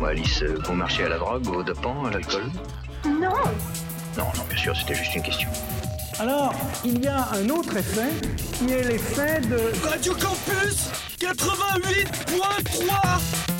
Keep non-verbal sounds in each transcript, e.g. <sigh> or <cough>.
Bon, Alice, euh, vous marchez à la drogue, au dopant, à l'alcool. Non. Non, non, bien sûr, c'était juste une question. Alors, il y a un autre effet qui est l'effet de... Radio Campus 88.3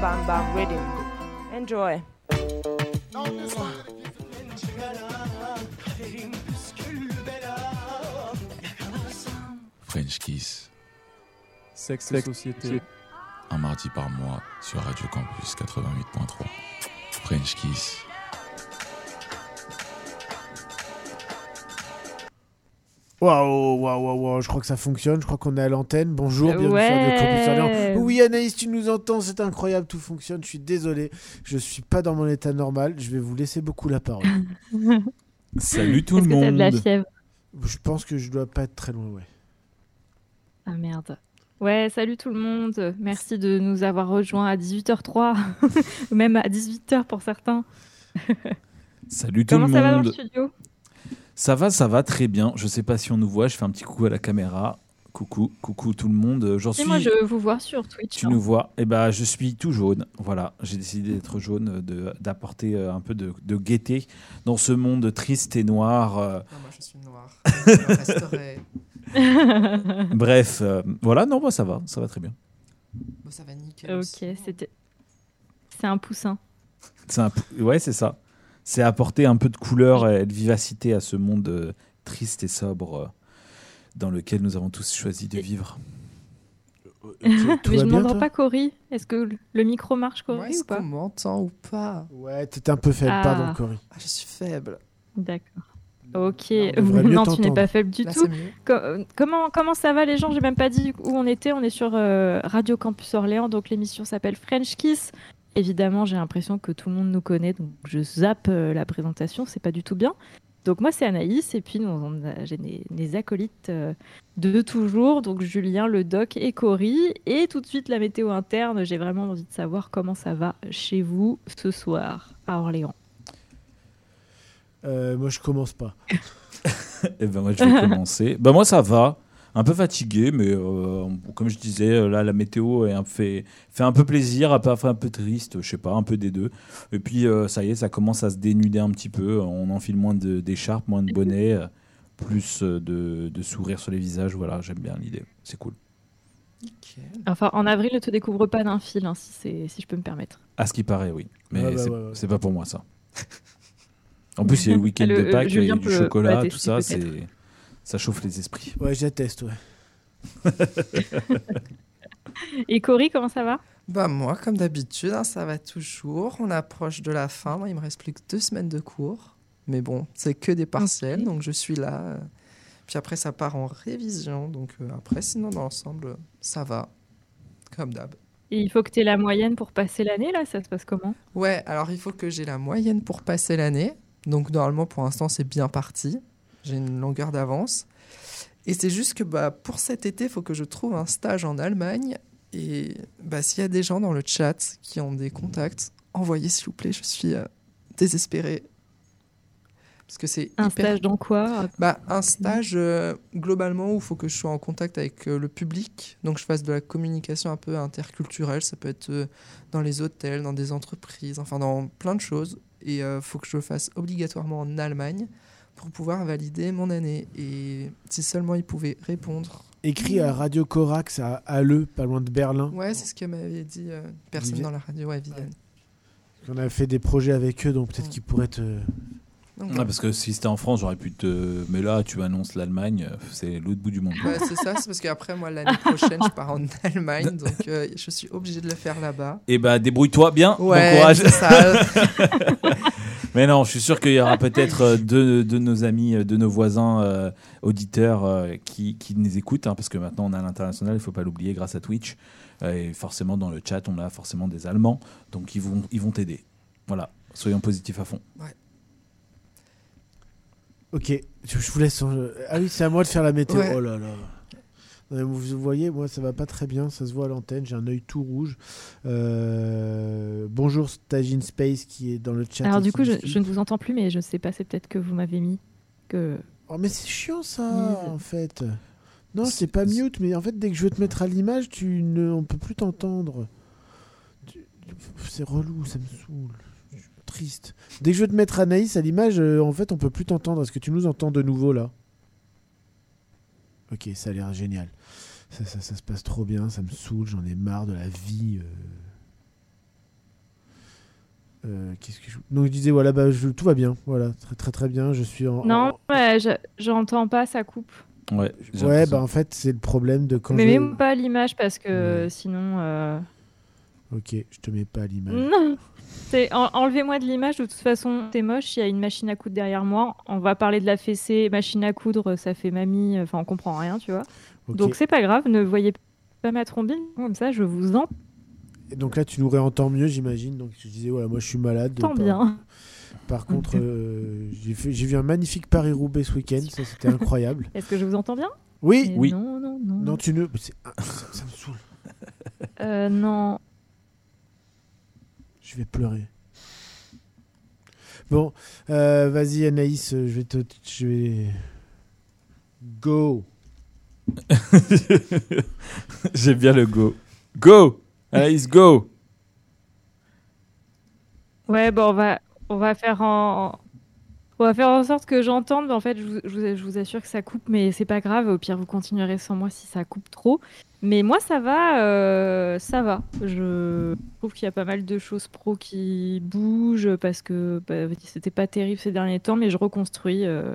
Bam Bam Rhythm. Enjoy. French Kiss, Sexe et société. un mardi par mois sur Radio Campus 88.3. French Kiss. Waouh, waouh, waouh, waouh, je crois que ça fonctionne, je crois qu'on est à l'antenne. Bonjour, bienvenue Ouais. sur Radio. Oui, Anaïs, tu nous entends, c'est incroyable, tout fonctionne. Je suis désolé, je suis pas dans mon état normal. Je vais vous laisser beaucoup la parole. <laughs> Salut tout Est-ce le que t'as de la monde. fièvre? Je pense que je dois pas être très loin, ouais. Ah merde. Ouais, salut tout le monde. Merci de nous avoir rejoints à 18h03, <laughs> ou même à 18h pour certains. Salut <laughs> tout Comment le ça va dans le monde. studio? Ça va, ça va très bien. Je sais pas si on nous voit. Je fais un petit coucou à la caméra. Coucou, coucou tout le monde. J'en Et suis. moi, je vous vois sur Twitch. Tu hein. nous vois Eh ben, je suis tout jaune. Voilà, j'ai décidé d'être jaune, de- d'apporter euh, un peu de, de gaieté dans ce monde triste et noir. euh. Non, moi je suis noire. <laughs> Je resterai. <laughs> Bref, euh, voilà. Non, moi ça va, ça va très bien. Bon, ça va nickel. Ok, c'était. C'est un poussin. C'est un, ouais, c'est ça. C'est apporter un peu de couleur et de vivacité à ce monde euh, triste et sobre euh, dans lequel nous avons tous choisi de vivre. Tout Mais je ne toi pas Cory. Est-ce que le micro marche, Ouais, Cory, Est-ce ou pas qu'on m'entend ou pas Ouais, t'étais un peu faible, Ah. pardon, Cory. ah, Je suis faible. D'accord. Ok. non, tu n'es pas faible du Là, tout. euh, comment, comment ça va les gens? J'ai même pas dit où on était. On est sur euh, Radio Campus Orléans, donc l'émission s'appelle French Kiss. Évidemment, j'ai l'impression que tout le monde nous connaît, donc je zappe euh, la présentation, c'est pas du tout bien. Donc moi, c'est Anaïs, et puis j'ai des, acolytes euh, de toujours, donc Julien, le doc et Cory. Et tout de suite, la météo interne, j'ai vraiment envie de savoir comment ça va chez vous ce soir à Orléans. Euh, moi, je commence pas. <laughs> Et ben moi je vais commencer. Ben moi ça va, un peu fatigué, mais euh, comme je disais, euh, là la météo est un, fait, fait un peu plaisir, un peu, un peu triste, je sais pas, un peu des deux. Et puis euh, ça y est, ça commence à se dénuder un petit peu. On enfile moins de- d'écharpes, moins de bonnets, plus de, de sourires sur les visages. Voilà, j'aime bien l'idée, c'est cool. Enfin, en avril, ne te découvre pas d'un fil, hein, si, c'est- si je peux me permettre. À ce qui paraît, oui. Mais Ouais, bah, c'est ouais, ouais. c'est pas pour moi, ça. En plus, il y a le week-end de Pâques, il y a du chocolat, tout ça, c'est ça chauffe les esprits. Ouais, j'atteste, ouais. <laughs> Et Cory, comment ça va? Bah moi, comme d'habitude, hein, ça va toujours. On approche de la fin. Moi, il me reste plus que deux semaines de cours. Mais bon, c'est que des partiels, donc je suis là. Puis après, ça part en révision. Donc euh, après, sinon, dans l'ensemble, ça va. Comme d'hab. Et il faut que tu aies la moyenne pour passer l'année, là? Ça se passe comment? Ouais, alors il faut que j'ai la moyenne pour passer l'année. Donc normalement, pour l'instant, c'est bien parti. J'ai une longueur d'avance. Et c'est juste que bah, pour cet été, il faut que je trouve un stage en Allemagne. Et bah, s'il y a des gens dans le chat qui ont des contacts, envoyez s'il vous plaît. Je suis euh, désespérée. Parce que c'est Un hyper stage dans quoi bah, un stage euh, globalement où il faut que je sois en contact avec euh, le public, donc je fasse de la communication un peu interculturelle, ça peut être dans les hôtels, dans des entreprises, enfin dans plein de choses, et il faut que je le fasse obligatoirement en Allemagne pour pouvoir valider mon année. Et si seulement ils pouvaient répondre. Écrit à Radio Corax à Halle, pas loin de Berlin. Ouais, c'est ce que m'avait dit euh, personne dans la radio, ouais, Viviane. On a fait des projets avec eux, donc peut-être qu'ils pourraient te. Ouais, voilà. parce que si c'était en France, j'aurais pu te. Mais là, tu annonces l'Allemagne, euh, c'est l'autre bout du monde. Ouais, c'est ça, c'est parce qu'après, moi, l'année prochaine, je pars en <laughs> Allemagne, donc euh, je suis obligée de le faire là-bas. Et bah, débrouille-toi bien, Ouais, bon courage. c'est ça. <laughs> Mais non, je suis sûr qu'il y aura peut-être euh, deux de nos amis, euh, de nos voisins euh, auditeurs euh, qui, qui nous écoutent, hein, parce que maintenant on a l'international, il ne faut pas l'oublier, grâce à Twitch. Euh, et forcément, dans le chat, on a forcément des Allemands, donc ils vont ils vont t'aider. Voilà, soyons positifs à fond. Ok, je, je vous laisse. Ah oui, c'est à moi de faire la météo. Ouais. Oh là là. Vous voyez, moi ça va pas très bien, ça se voit à l'antenne, j'ai un œil tout rouge. Euh, Bonjour Stagin Space qui est dans le chat. Alors du coup, je, ne vous entends plus, mais je sais pas, c'est peut-être que vous m'avez mis que... Oh mais c'est chiant ça Mise. en fait. Non, C'est- pas mute, mais en fait dès que je veux te mettre à l'image, tu ne, on peut plus t'entendre. C'est relou, ça me saoule. Triste. Dès que je veux te mettre Anaïs à l'image, euh, en fait, on peut plus t'entendre. Est-ce que tu nous entends de nouveau là? Ok, ça a l'air génial. Ça, ça, ça se passe trop bien, ça me saoule, j'en ai marre de la vie. euh. Euh, Qu'est-ce que je... Donc je disais voilà bah je- tout va bien voilà très très très bien je suis en Non, ouais, j'entends pas, ça coupe. Ouais, Ouais, bah en fait, c'est le problème de quand mais je... même pas l'image parce que Ouais. sinon... euh, Ok, je te mets pas à l'image. Non C'est- en- Enlevez-moi de l'image, de toute façon, c'est moche, il y a une machine à coudre derrière moi. On va parler de la fessée, machine à coudre, ça fait mamie, enfin on comprend rien, tu vois. Donc c'est pas grave, ne voyez pas ma trombine, comme ça je vous entends Et donc là, tu nous réentends mieux, j'imagine. Donc je disais, voilà, moi je suis malade. Par- bien. Par contre, euh, <laughs> j'ai fait- j'ai vu un magnifique Paris-Roubaix ce week-end, ça c'était incroyable. <laughs> Est-ce que je vous entends bien? Oui, Mais Oui. Non, non, non. non, tu ne. c'est- ça me saoule. Euh, non. Je vais pleurer. Bon, euh, vas-y Anaïs, je vais te. Je vais. Go! <laughs> J'aime bien le go. Go Anaïs, go Ouais, bon, on va, on va faire en. On va faire en sorte que j'entende. En fait, je vous, assure que ça coupe, mais c'est pas grave. Au pire, vous continuerez sans moi si ça coupe trop. Mais moi, ça va. euh, ça va. Je trouve qu'il y a pas mal de choses pro qui bougent parce que bah, c'était pas terrible ces derniers temps, mais je reconstruis. euh,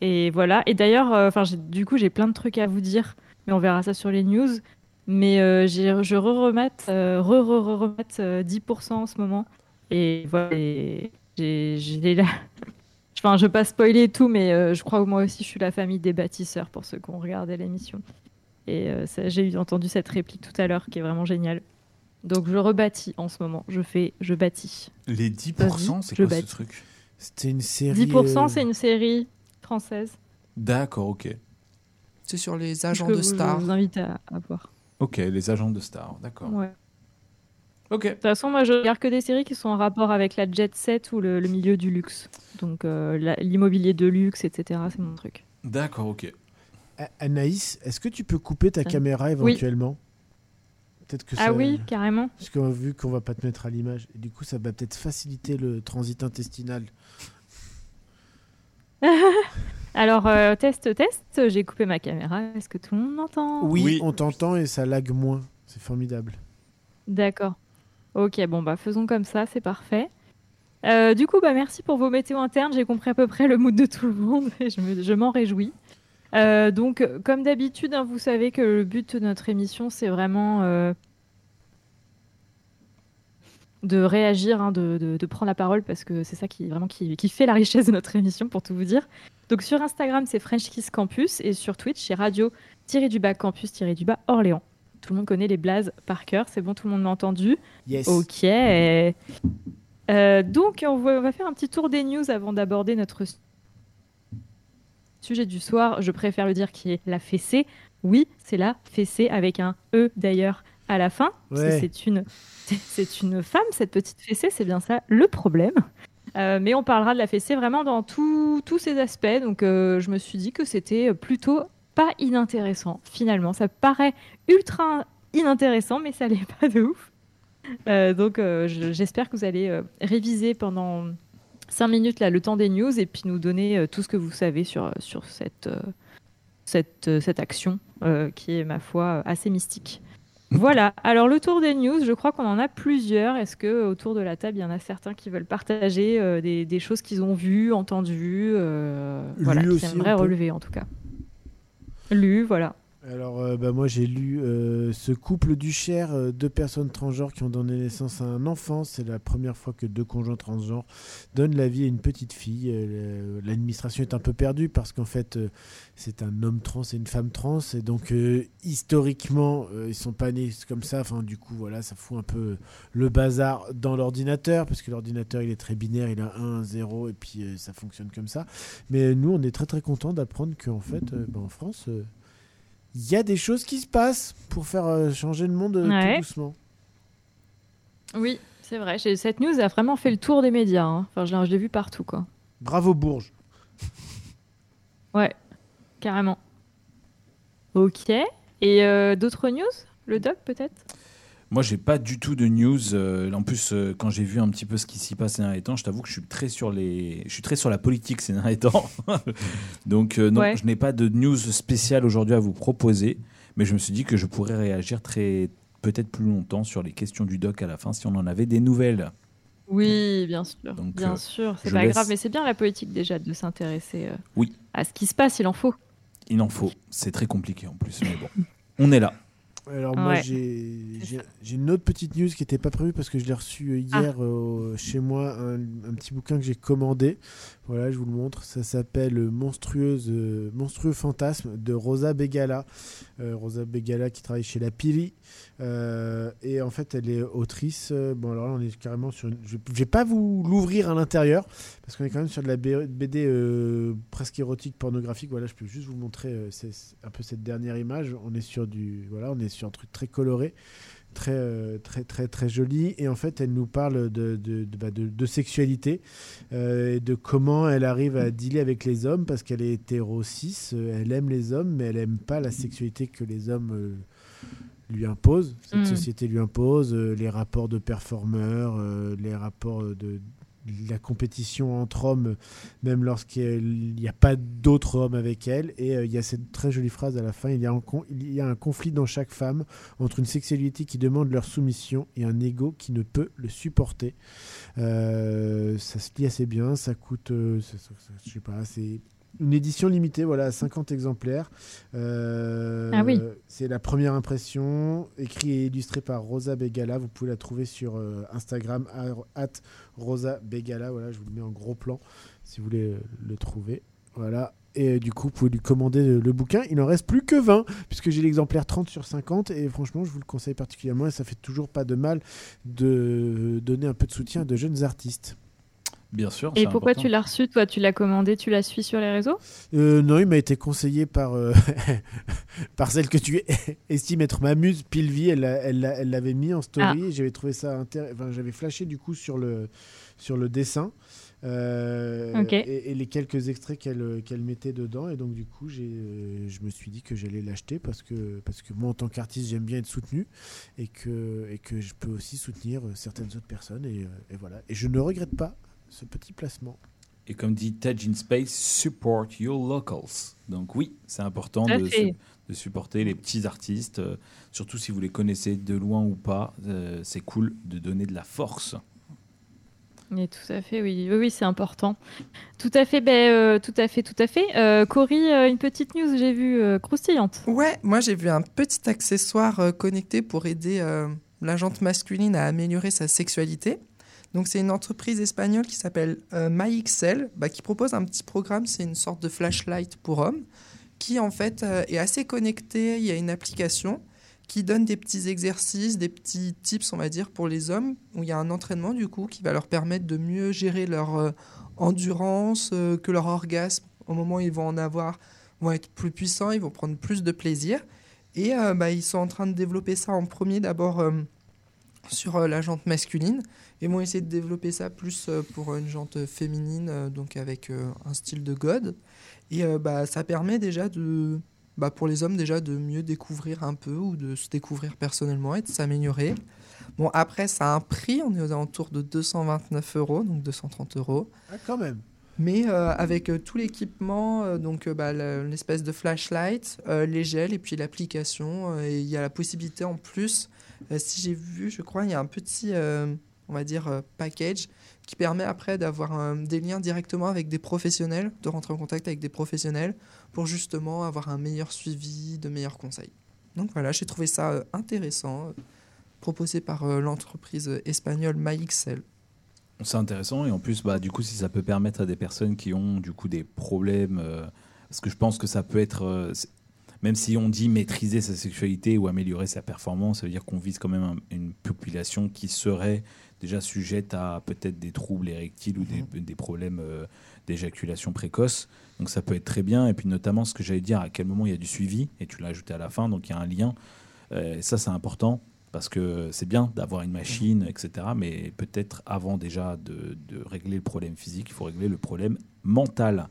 et voilà. Et d'ailleurs, euh, du coup, j'ai plein de trucs à vous dire, mais on verra ça sur les news. Mais je euh, 10% en ce moment. Et voilà, et j'ai la... Enfin, je vais pas spoiler tout, mais euh, je crois que moi aussi, je suis la famille des bâtisseurs pour ceux qui ont regardé l'émission. Et euh, ça, j'ai eu entendu cette réplique tout à l'heure qui est vraiment géniale. Donc, je rebâtis en ce moment. Je fais, je bâtis. Les 10%, Vas-y, c'est quoi ce bête. truc? C'était une série. 10%, euh, c'est une série française D'accord, ok. C'est sur les agents de stars. je vous invite à, à voir. Ok, les agents de Star, d'accord. Ouais. Ok. De toute façon, moi, je regarde que des séries qui sont en rapport avec la jet set ou le, le milieu du luxe. Donc, euh, l'immobilier de luxe, etc., c'est mon truc. D'accord, ok. A- Anaïs, est-ce que tu peux couper ta caméra éventuellement? Peut-être que Ah ça- oui, carrément. Parce qu'on a vu qu'on va pas te mettre à l'image. Du coup, ça va peut-être faciliter le transit intestinal. <laughs> Alors, euh, test, test, j'ai coupé ma caméra. Est-ce que tout le monde m'entend? Oui, Oui. on t'entend et ça lag moins. C'est formidable. D'accord. Ok, bon, bah faisons comme ça, c'est parfait. Euh, du coup, bah merci pour vos météos internes. J'ai compris à peu près le mood de tout le monde <laughs> et je me- je m'en réjouis. Euh, donc, comme d'habitude, hein, vous savez que le but de notre émission, c'est vraiment euh, de réagir, hein, de, prendre la parole parce que c'est ça qui vraiment qui, fait la richesse de notre émission, pour tout vous dire. Donc, sur Instagram, c'est French Kiss Campus et sur Twitch, c'est radio-du-bas campus-du-bas Orléans. Tout le monde connaît les blazes par cœur. C'est bon, tout le monde m'a entendu. Yes. Ok. Euh, donc, on va, on va faire un petit tour des news avant d'aborder notre su- sujet du soir. Je préfère le dire qui est la fessée. Oui, c'est la fessée avec un E d'ailleurs à la fin. parce que Ouais. C'est une, <laughs> c'est une femme, cette petite fessée, c'est bien ça le problème. Euh, mais on parlera de la fessée vraiment dans tout- tous ses aspects. Donc, euh, je me suis dit que c'était plutôt pas inintéressant. Finalement, ça paraît ultra inintéressant, mais ça l'est pas de ouf. Euh, donc, euh, je- j'espère que vous allez euh, réviser pendant 5 minutes là, le temps des news et puis nous donner tout ce que vous savez sur, sur cette, cette, cette action qui est, ma foi, assez mystique. Voilà, alors le tour des news, je crois qu'on en a plusieurs. Est-ce que autour de la table, il y en a certains qui veulent partager des, des choses qu'ils ont vues, entendues, voilà, qui aussi, aimeraient relever en tout cas? Lu, voilà. Alors, euh, bah, moi, j'ai lu euh, ce couple du Cher, euh, deux personnes transgenres qui ont donné naissance à un enfant. C'est la première fois que deux conjoints transgenres donnent la vie à une petite fille. Le- L'administration est un peu perdue parce qu'en fait, c'est un homme trans et une femme trans. Et donc, historiquement, ils sont pas nés comme ça. Enfin, du coup, voilà, ça fout un peu le bazar dans l'ordinateur parce que l'ordinateur, il est très binaire. Il a 1, 0 et puis ça fonctionne comme ça. Mais nous, on est très très contents d'apprendre qu'en fait, bah, en France, il y a des choses qui se passent pour faire euh, changer le monde euh, Ouais. tout doucement. Oui, c'est vrai. Cette news a vraiment fait le tour des médias. hein. Enfin, je l'ai- je l'ai vu partout, quoi. Bravo Bourges. <laughs> Ouais, carrément. Ok. Et euh, d'autres news? Le doc, peut-être? Moi, j'ai pas du tout de news. euh, en plus, euh, quand j'ai vu un petit peu ce qui s'y passe ces derniers temps, je t'avoue que je suis très sur les, je suis très sur la politique ces derniers temps. <laughs> Donc euh, non, Ouais. je n'ai pas de news spéciale aujourd'hui à vous proposer, mais je me suis dit que je pourrais réagir très, peut-être plus longtemps sur les questions du doc à la fin si on en avait des nouvelles. Oui, bien sûr. Donc, bien euh, sûr, c'est pas laisse- grave, mais c'est bien la politique déjà de s'intéresser euh, Oui. à ce qui se passe, il en faut. Il en faut. C'est très compliqué en plus, mais bon, on est là. Alors moi Ouais. j'ai une autre petite news qui n'était pas prévue parce que je l'ai reçue euh, hier euh, chez moi, un, un petit bouquin que j'ai commandé. Voilà, je vous le montre. Ça s'appelle euh, Monstrueux Fantasme de Rosa Begala. Euh, Rosa Begala qui travaille chez La Pili. Euh, et en fait, elle est autrice. Bon, alors là, on est carrément sur une... Je je vais pas vous l'ouvrir à l'intérieur parce qu'on est quand même sur de la BD presque érotique, pornographique. Voilà, je peux juste vous montrer un peu cette dernière image. On est sur du... Voilà, on est sur un truc très coloré très euh, très très très joli et en fait elle nous parle de, de, de, bah, de- de sexualité euh, et de comment elle arrive à dealer avec les hommes parce qu'elle est hétéro cis euh, elle aime les hommes mais elle aime pas la sexualité que les hommes euh, lui imposent cette Mm. société lui impose euh, les rapports de performeurs les rapports de la compétition entre hommes, même lorsqu'il n'y a pas d'autres hommes avec elle. Et euh, il y a cette très jolie phrase à la fin, il y, a un conflit dans chaque femme entre une sexualité qui demande leur soumission et un ego qui ne peut le supporter. Euh, ça se lit assez bien, ça coûte, euh, ça- sais pas, c'est une édition limitée, voilà, à 50 exemplaires. Euh, Ah oui. C'est la première impression, écrit et illustré par Rosa Begala. Vous pouvez la trouver sur euh, Instagram, at Rosa Begala. Voilà, je vous le mets en gros plan si vous voulez euh, le trouver. Voilà. Et du coup, vous pouvez lui commander le, le bouquin. Il n'en reste plus que 20, puisque j'ai l'exemplaire 30 sur 50. Et franchement, je vous le conseille particulièrement. Et ça fait toujours pas de mal de donner un peu de soutien à de jeunes artistes. Bien sûr. Et pourquoi important. tu l'as reçu Toi, tu l'as commandé, tu l'as suivi sur les réseaux? Euh, non, il m'a été conseillé par, euh, <laughs> par celle que tu estimes être ma muse, Pilvi. Elle l'a- elle l'a- elle l'avait mis en story. et J'avais trouvé ça intéressant. Enfin, j'avais flashé du coup sur le, sur le dessin. euh, et, et les quelques extraits qu'elle qu'elle mettait dedans. Et donc, du coup, j'ai, euh, je me suis dit que j'allais l'acheter parce que, parce que moi, en tant qu'artiste, j'aime bien être soutenu et que, et que je peux aussi soutenir certaines autres personnes. Et, et voilà. Et je ne regrette pas ce petit placement. Et comme dit Tej in Space, support your locals. Donc oui, c'est important de, su- de supporter les petits artistes, euh, surtout si vous les connaissez de loin ou pas. euh, c'est cool de donner de la force. Mais tout à fait, oui, oui, oui, c'est important. Tout à fait, ben, euh, tout à fait, tout à fait. Euh, Cory, euh, une petite news, j'ai vu euh, croustillante. Ouais, moi j'ai vu un petit accessoire euh, connecté pour aider euh, la jante masculine à améliorer sa sexualité. Donc c'est une entreprise espagnole qui s'appelle euh, MyXL, bah, qui propose un petit programme, c'est une sorte de flashlight pour hommes, qui en fait euh, est assez connecté. Il y a une application qui donne des petits exercices, des petits tips, on va dire, pour les hommes, où il y a un entraînement du coup qui va leur permettre de mieux gérer leur euh, endurance, que leur orgasme, au moment où ils vont en avoir, vont être plus puissants, ils vont prendre plus de plaisir. Et bah, ils sont en train de développer ça en premier d'abord sur la jante masculine et vont essayer de développer ça plus euh, pour une jante féminine, euh, donc avec euh, un style de god. Et bah, ça permet déjà de, bah, pour les hommes déjà de mieux découvrir un peu ou de se découvrir personnellement et de s'améliorer. Bon, après, ça a un prix, on est aux alentours de 229 euros, donc 230 euros. Ah, quand même. Mais euh, avec euh, tout l'équipement, euh, donc bah, le- l'espèce de flashlight, les gels et puis l'application, et il y a la possibilité en plus, si j'ai vu, je crois, il y a un petit, on va dire, euh, package qui permet après d'avoir euh, des liens directement avec des professionnels, de rentrer en contact avec des professionnels pour justement avoir un meilleur suivi, de meilleurs conseils. Donc voilà, j'ai trouvé ça euh, intéressant, proposé par l'entreprise espagnole MyXL. C'est intéressant et en plus, bah, du coup, si ça peut permettre à des personnes qui ont du coup des problèmes, parce que je pense que ça peut être, même si on dit maîtriser sa sexualité ou améliorer sa performance, ça veut dire qu'on vise quand même un- une population qui serait déjà sujette à peut-être des troubles érectiles ou des, des problèmes euh, d'éjaculation précoce. Donc ça peut être très bien. Et puis notamment, ce que j'allais dire, à quel moment il y a du suivi, et tu l'as ajouté à la fin, donc il y a un lien. Euh, et ça, c'est important parce que c'est bien d'avoir une machine, etc. Mais peut-être avant déjà de, de régler le problème physique, il faut régler le problème mental.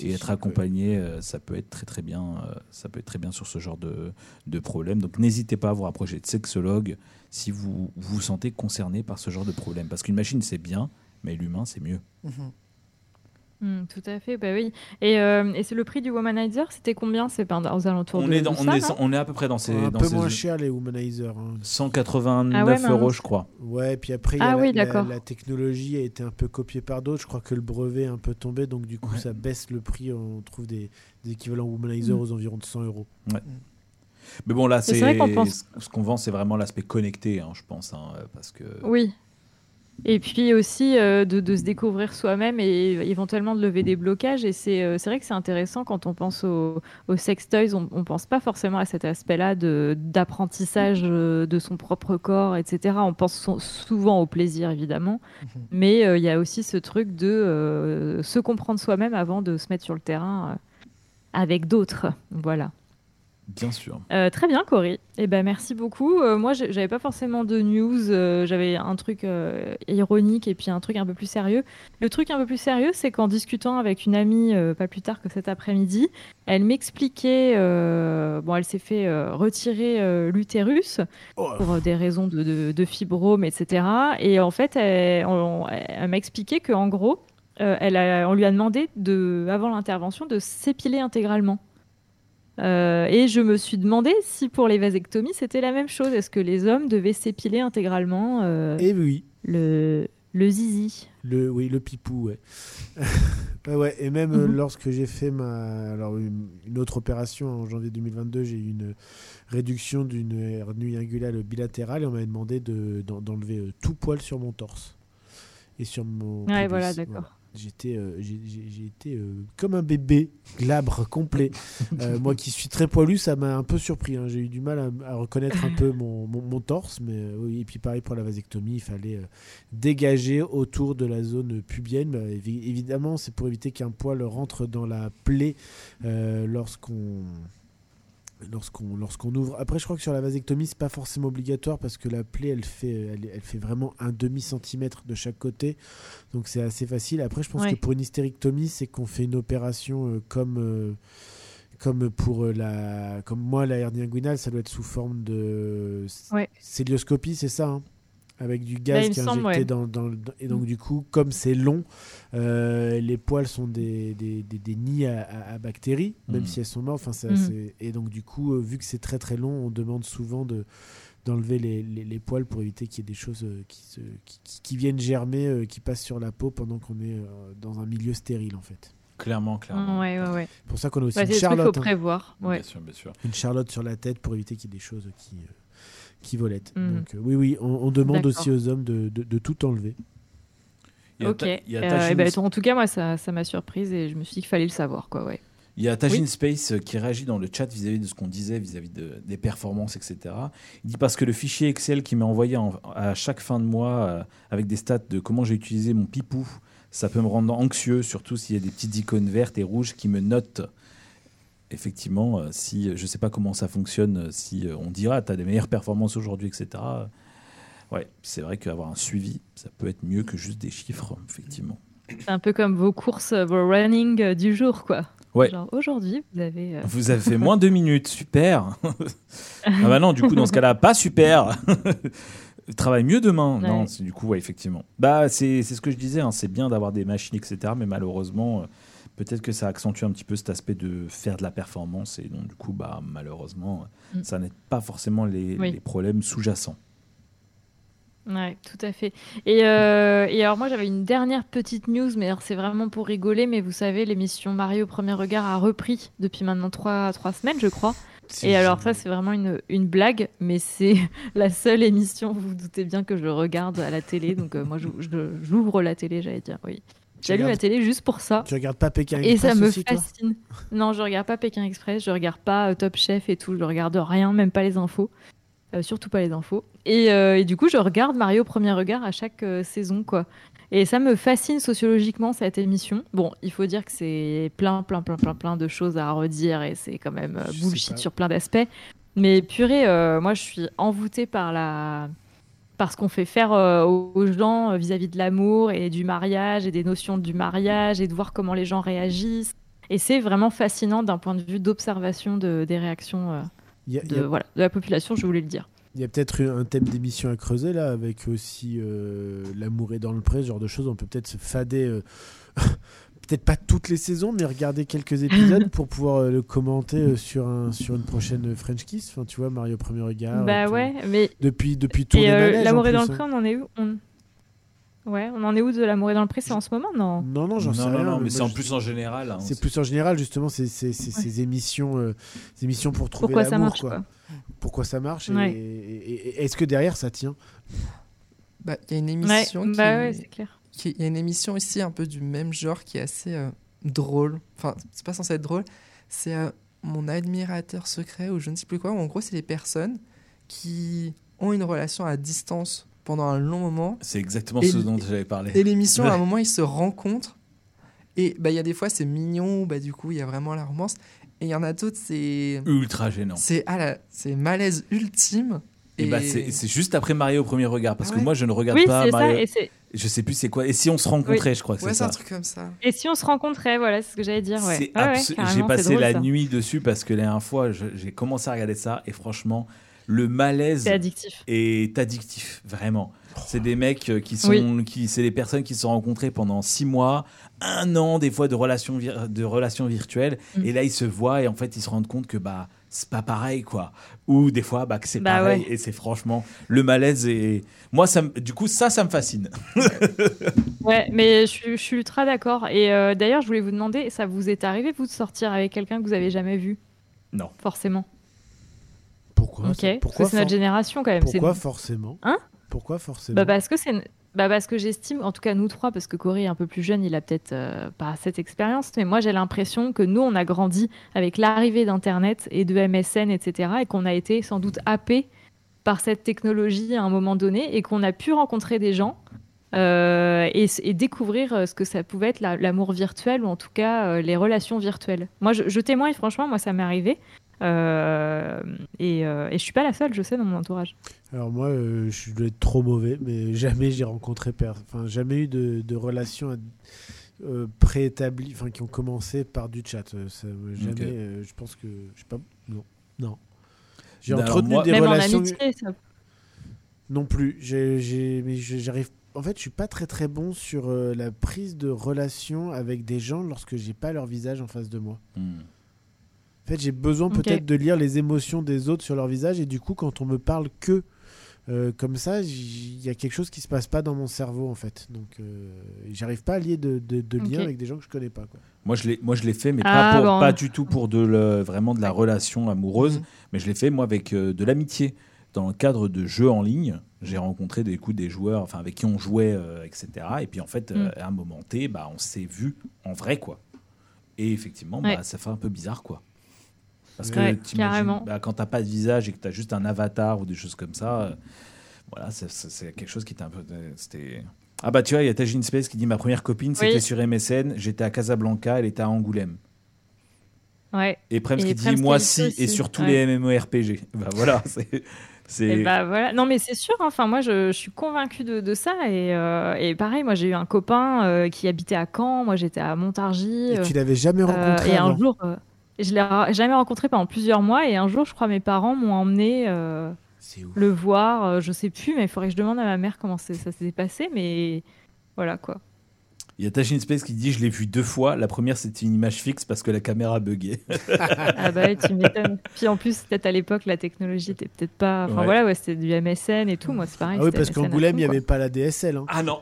Et être accompagné, euh, ça peut être très très bien. euh, ça peut être très bien sur ce genre de, de problème. Donc n'hésitez pas à vous rapprocher de sexologue si vous vous sentez concerné par ce genre de problème. Parce qu'une machine c'est bien, mais l'humain c'est mieux. Hmm, tout à fait, bah oui. Et, euh, et c'est le prix du Womanizer, c'était combien C'est pas aux alentours On de, est, dans, de on, ça, est, on est à peu près dans ces, un dans peu ces moins cher les Womanizer. hein. 189 Ah ouais, euros, je crois. Ouais, puis après, il y a Ah la, oui, la- d'accord. la technologie a été un peu copiée par d'autres. Je crois que le brevet est un peu tombé, donc du coup, Ouais. ça baisse le prix. On trouve des, des équivalents Womanizer Mm. aux environs de 100 euros. Mais bon, là, c'est pense- ce qu'on vend, c'est vraiment l'aspect connecté, hein, je pense, hein, parce que Oui. Et puis aussi euh, de, de se découvrir soi-même et éventuellement de lever des blocages. Et c'est euh, vrai que c'est intéressant quand on pense aux, aux sex toys, on, on pense pas forcément à cet aspect-là d'apprentissage euh, de son propre corps, etc. On pense so- souvent au plaisir, évidemment. Mais euh, il y a aussi ce truc de se comprendre soi-même avant de se mettre sur le terrain avec d'autres. Voilà. Bien sûr. Euh, très bien, Cory. Eh ben, merci beaucoup. Euh, moi, j'avais pas forcément de news. euh, j'avais un truc euh, ironique et puis un truc un peu plus sérieux. Le truc un peu plus sérieux, c'est qu'en discutant avec une amie, pas plus tard que cet après-midi, elle m'expliquait. bon, elle s'est fait retirer l'utérus Oh, pour des raisons de, de, de fibrome, etc. Et en fait, elle, m'a expliqué qu'en gros, elle a- on lui a demandé, de, avant l'intervention, de s'épiler intégralement. Euh, et je me suis demandé si pour les vasectomies, c'était la même chose. Est-ce que les hommes devaient s'épiler intégralement euh, Et oui, le, le zizi? Le, oui, le pipou, <laughs> ouais. Et même euh, Mhm. lorsque j'ai fait ma, alors une, une autre opération en janvier 2022, j'ai eu une réduction d'une hernie inguinale bilatérale et on m'avait demandé de- d'en- d'enlever tout poil sur mon torse et sur mon. Ouais, pubis. voilà, d'accord. J'étais, euh, j'ai été euh, comme un bébé, glabre complet. <laughs> Euh, moi qui suis très poilu, ça m'a un peu surpris. hein. J'ai eu du mal à, à reconnaître un peu mon, mon- mon torse, mais oui. Et puis pareil pour la vasectomie, il fallait dégager autour de la zone pubienne. Bah, évi- évidemment, c'est pour éviter qu'un poil rentre dans la plaie lorsqu'on lorsqu'on lorsqu'on ouvre. Après, je crois que sur la vasectomie, c'est pas forcément obligatoire parce que la plaie, elle fait elle, elle fait vraiment un demi centimètre de chaque côté, donc c'est assez facile. Après, je pense Ouais. que pour une hystérectomie, c'est qu'on fait une opération euh, comme euh, comme pour euh, la comme moi la hernie inguinale, ça doit être sous forme de Ouais. célioscopie, c'est ça. hein? Avec du Bah, gaz il qui est semble, injecté ouais. dans, dans le- et donc du coup comme c'est long euh, les poils sont des, des, des- des nids à, à- à bactéries même Mhm. si elles sont mortes enfin ça, c'est- et donc du coup euh, vu que c'est très très long on demande souvent de d'enlever les, les, les poils pour éviter qu'il y ait des choses euh, qui, se, qui, qui- qui viennent germer euh, qui passent sur la peau pendant qu'on est euh, dans un milieu stérile en fait Clairement, clairement. Ouais, ouais, ouais. c'est pour ça qu'on a aussi Bah, une trucs qu'il faut charlotte hein. prévoir. Ouais. Bien sûr, bien sûr. une charlotte sur la tête pour éviter qu'il y ait des choses qui euh, qui volettent Mhm. donc euh, oui oui on, on demande aussi aux hommes de, de, de tout enlever Il y a Ok. ta- il y a Euh, Tajin- eh ben, en tout cas, moi, ça ça m'a surprise et je me suis dit qu'il fallait le savoir, quoi. Ouais. Il y a Tajin Oui. Space euh, qui réagit dans le chat vis-à-vis de ce qu'on disait, vis-à-vis de- des performances, etc. Il dit parce que le fichier Excel qui m'est envoyé en- à chaque fin de mois euh, avec des stats de comment j'ai utilisé mon pipou, ça peut me rendre anxieux, surtout s'il y a des petites icônes vertes et rouges qui me notent. Effectivement, euh, si je ne sais pas comment ça fonctionne, euh, si euh, on dira tu as des meilleures performances aujourd'hui, etc. euh, Ouais, c'est vrai qu'avoir un suivi, ça peut être mieux que juste des chiffres, effectivement. C'est un peu comme vos courses, euh, vos running euh, du jour, quoi. Ouais. Genre aujourd'hui, vous avez. euh, Vous avez fait moins de deux minutes, super. <laughs> ah bah non, du coup, dans ce cas-là, pas super. <laughs> Travaille mieux demain. Non, Ouais. du coup, ouais, effectivement. Bah, c'est c'est ce que je disais, hein, c'est bien d'avoir des machines, etc. Mais malheureusement, euh, peut-être que ça accentue un petit peu cet aspect de faire de la performance. Et donc, du coup, bah, malheureusement, Mm. ça n'aide pas forcément les, Oui. les problèmes sous-jacents. Ouais, tout à fait. Et, euh, et alors moi j'avais une dernière petite news, mais c'est vraiment pour rigoler, mais vous savez, l'émission Mario au premier regard a repris depuis maintenant trois, trois semaines, je crois. Et alors ça c'est vraiment une, une blague, mais c'est <laughs> la seule émission, vous vous doutez bien que je regarde à la télé, donc euh, moi j'ouvre la télé, j'allais dire, oui. J'allume la télé juste pour ça. tu regardes pas Pékin Et ça Express me aussi, fascine. Non, je regarde pas Pékin Express, je regarde pas euh, Top Chef et tout, je regarde rien, même pas les infos. Euh, surtout pas les infos. Et, euh, et du coup, je regarde Mario au premier regard à chaque euh, saison, quoi. Et ça me fascine sociologiquement cette émission. Bon, il faut dire que c'est plein, plein, plein, plein, plein de choses à redire et c'est quand même bullshit sur plein d'aspects. Mais purée, moi je suis envoûtée par la par ce qu'on fait faire euh, aux gens euh, vis-à-vis de l'amour et du mariage et des notions du mariage et de voir comment les gens réagissent. Et c'est vraiment fascinant d'un point de vue d'observation de, des réactions euh, y a, de, y a- voilà, de la population, je voulais le dire. il y a peut-être eu un thème d'émission à creuser là, avec aussi euh, l'amour est dans le pré, ce genre de choses. On peut peut-être se fader, <laughs> peut-être pas toutes les saisons, mais regarder quelques épisodes <laughs> pour pouvoir euh, le commenter euh, sur, un, <laughs> sur une prochaine French Kiss. Enfin, tu vois, Mario Premier Regard. bah euh, tout- ouais, mais Depuis, depuis euh, manèges, l'amour est dans le pré, hein. on en est où? On... Ouais, on en est où de l'amour est dans le pré? C'est en ce moment, non? Non, non, j'en non, sais non, rien. non, mais moi, c'est en plus en général. hein, C'est plus en général, justement, c'est c'est- c'est- ces émissions, euh, ces émissions pour trouver Pourquoi ça l'amour. marche quoi. quoi Pourquoi ça marche et- Ouais. et, et- et est-ce que derrière ça tient? Bah, il y a une Ouais, émission qui, bah ouais, c'est clair. Il y a une émission ici un peu du même genre qui est assez euh, drôle. Enfin, c'est pas censé être drôle. C'est euh, mon admirateur secret ou je ne sais plus quoi. En gros, c'est les personnes qui ont une relation à distance pendant un long moment. C'est exactement Et ce dont j'avais parlé. Et l'émission, à un moment, ils se rencontrent. Et bah, il y a des fois, c'est mignon. Bah, du coup, il y a vraiment la romance. Et il y en a d'autres, c'est Ultra gênant. c'est ah malaise ultime. Et, bah, c'est juste après Mario au premier regard, parce Ah que ouais. moi je ne regarde Oui, pas ça. C'est- Je sais plus c'est quoi. Et si on se rencontrait, je crois que ouais, c'est c'est un ça. truc comme ça. et si on se rencontrait, voilà, c'est ce que j'allais dire. Ouais. C'est Ouais, ouais, abso- carrément, J'ai passé drôle, la ça. nuit dessus parce que la dernière fois j'ai commencé à regarder ça et franchement le malaise C'est addictif. est addictif, vraiment. C'est des mecs euh, qui sont, Oui. qui, c'est des personnes qui se sont rencontrées pendant six mois, un an des fois de relations, vir- de relations virtuelles, Mm. et là ils se voient et en fait ils se rendent compte que bah c'est pas pareil quoi, ou des fois bah que c'est Bah pareil ouais. et c'est franchement le malaise et moi ça, du coup ça ça me fascine. <laughs> Ouais, mais je, suis- je suis ultra d'accord. Et euh, d'ailleurs, je voulais vous demander, ça vous est arrivé, vous, de sortir avec quelqu'un que vous avez jamais vu? Non. Forcément. Pourquoi? Ok. ça- Parce Pourquoi que c'est notre génération quand même. c'est- Pourquoi forcément? Hein? Pourquoi forcément? Bah parce que c'est bah parce que j'estime en tout cas nous trois parce que Corey est un peu plus jeune il a peut-être euh, pas cette expérience mais moi j'ai l'impression que nous on a grandi avec l'arrivée d'internet et de MSN etc et qu'on a été sans doute happé par cette technologie à un moment donné et qu'on a pu rencontrer des gens euh, et, découvrir euh, ce que ça pouvait être la- l'amour virtuel ou en tout cas les relations virtuelles. Moi je témoigne franchement moi ça m'est arrivé Euh, et, euh, et je suis pas la seule je sais dans mon entourage. Alors moi, euh, je dois être trop mauvais, mais jamais j'ai rencontré, enfin jamais eu de, de relations euh, préétablies, enfin qui ont commencé par du chat. Ça, jamais. Euh, je pense que, je sais pas, non, non. J'ai entretenu moi- des Même relations. en amitié ça. Non plus. J'ai, mais j'arrive. En fait, je suis pas très très bon sur euh, la prise de relation avec des gens lorsque j'ai pas leur visage en face de moi. Hmm. En fait, j'ai besoin peut-être de lire les émotions des autres sur leur visage et du coup, quand on me parle que euh, comme ça, il y a quelque chose qui se passe pas dans mon cerveau en fait. Donc, euh, j'arrive pas à lier de, de, de liens Ok. avec des gens que je connais pas. Quoi. Moi, je l'ai, moi, je l'ai fait, mais Ah, pas, pour, bon. pas du tout pour de le, vraiment de la relation amoureuse, Mhm. mais je l'ai fait, moi, avec euh, de l'amitié. Dans le cadre de jeux en ligne, j'ai rencontré des coups des joueurs enfin, avec qui on jouait, euh, etc. Et puis, en fait, euh, Mm. à un moment T, bah, on s'est vu en vrai, quoi. Et effectivement, Ouais. bah, ça fait un peu bizarre, quoi. Parce que Ouais, carrément. bah, quand t'as pas de visage et que t'as juste un avatar ou des choses comme ça, euh, voilà, c'est, quelque chose qui était un peu. euh, C'était. Ah bah tu vois, il y a Tajin Space qui dit ma première copine, c'était Oui. sur MSN, j'étais à Casablanca, elle était à Angoulême. Ouais. Et Prems Et qui dit moi si, aussi, et surtout ouais. les MMORPG. <laughs> Bah voilà, c'est. bah voilà. Non mais c'est sûr. hein. Enfin moi je, je suis convaincue de, de ça et, euh, et pareil moi j'ai eu un copain euh, qui habitait à Caen. Moi j'étais à Montargis. Et euh, tu l'avais jamais euh, rencontré et un jour euh, je l'ai jamais rencontré pendant plusieurs mois et un jour je crois mes parents m'ont emmené euh, le voir. euh, je sais plus mais il faudrait que je demande à ma mère comment ça s'est passé mais voilà quoi. Il y a Tajin Space qui dit je l'ai vu deux fois. La première c'était une image fixe parce que la caméra buguait. <laughs> Ah bah ouais, tu m'étonnes. Puis en plus, peut-être à l'époque, la technologie était peut-être pas. Enfin Ouais. voilà, ouais, c'était du MSN et tout. Moi, c'est pareil. Ah oui, parce qu'Angoulême, il n'y avait pas la DSL. Hein. Ah non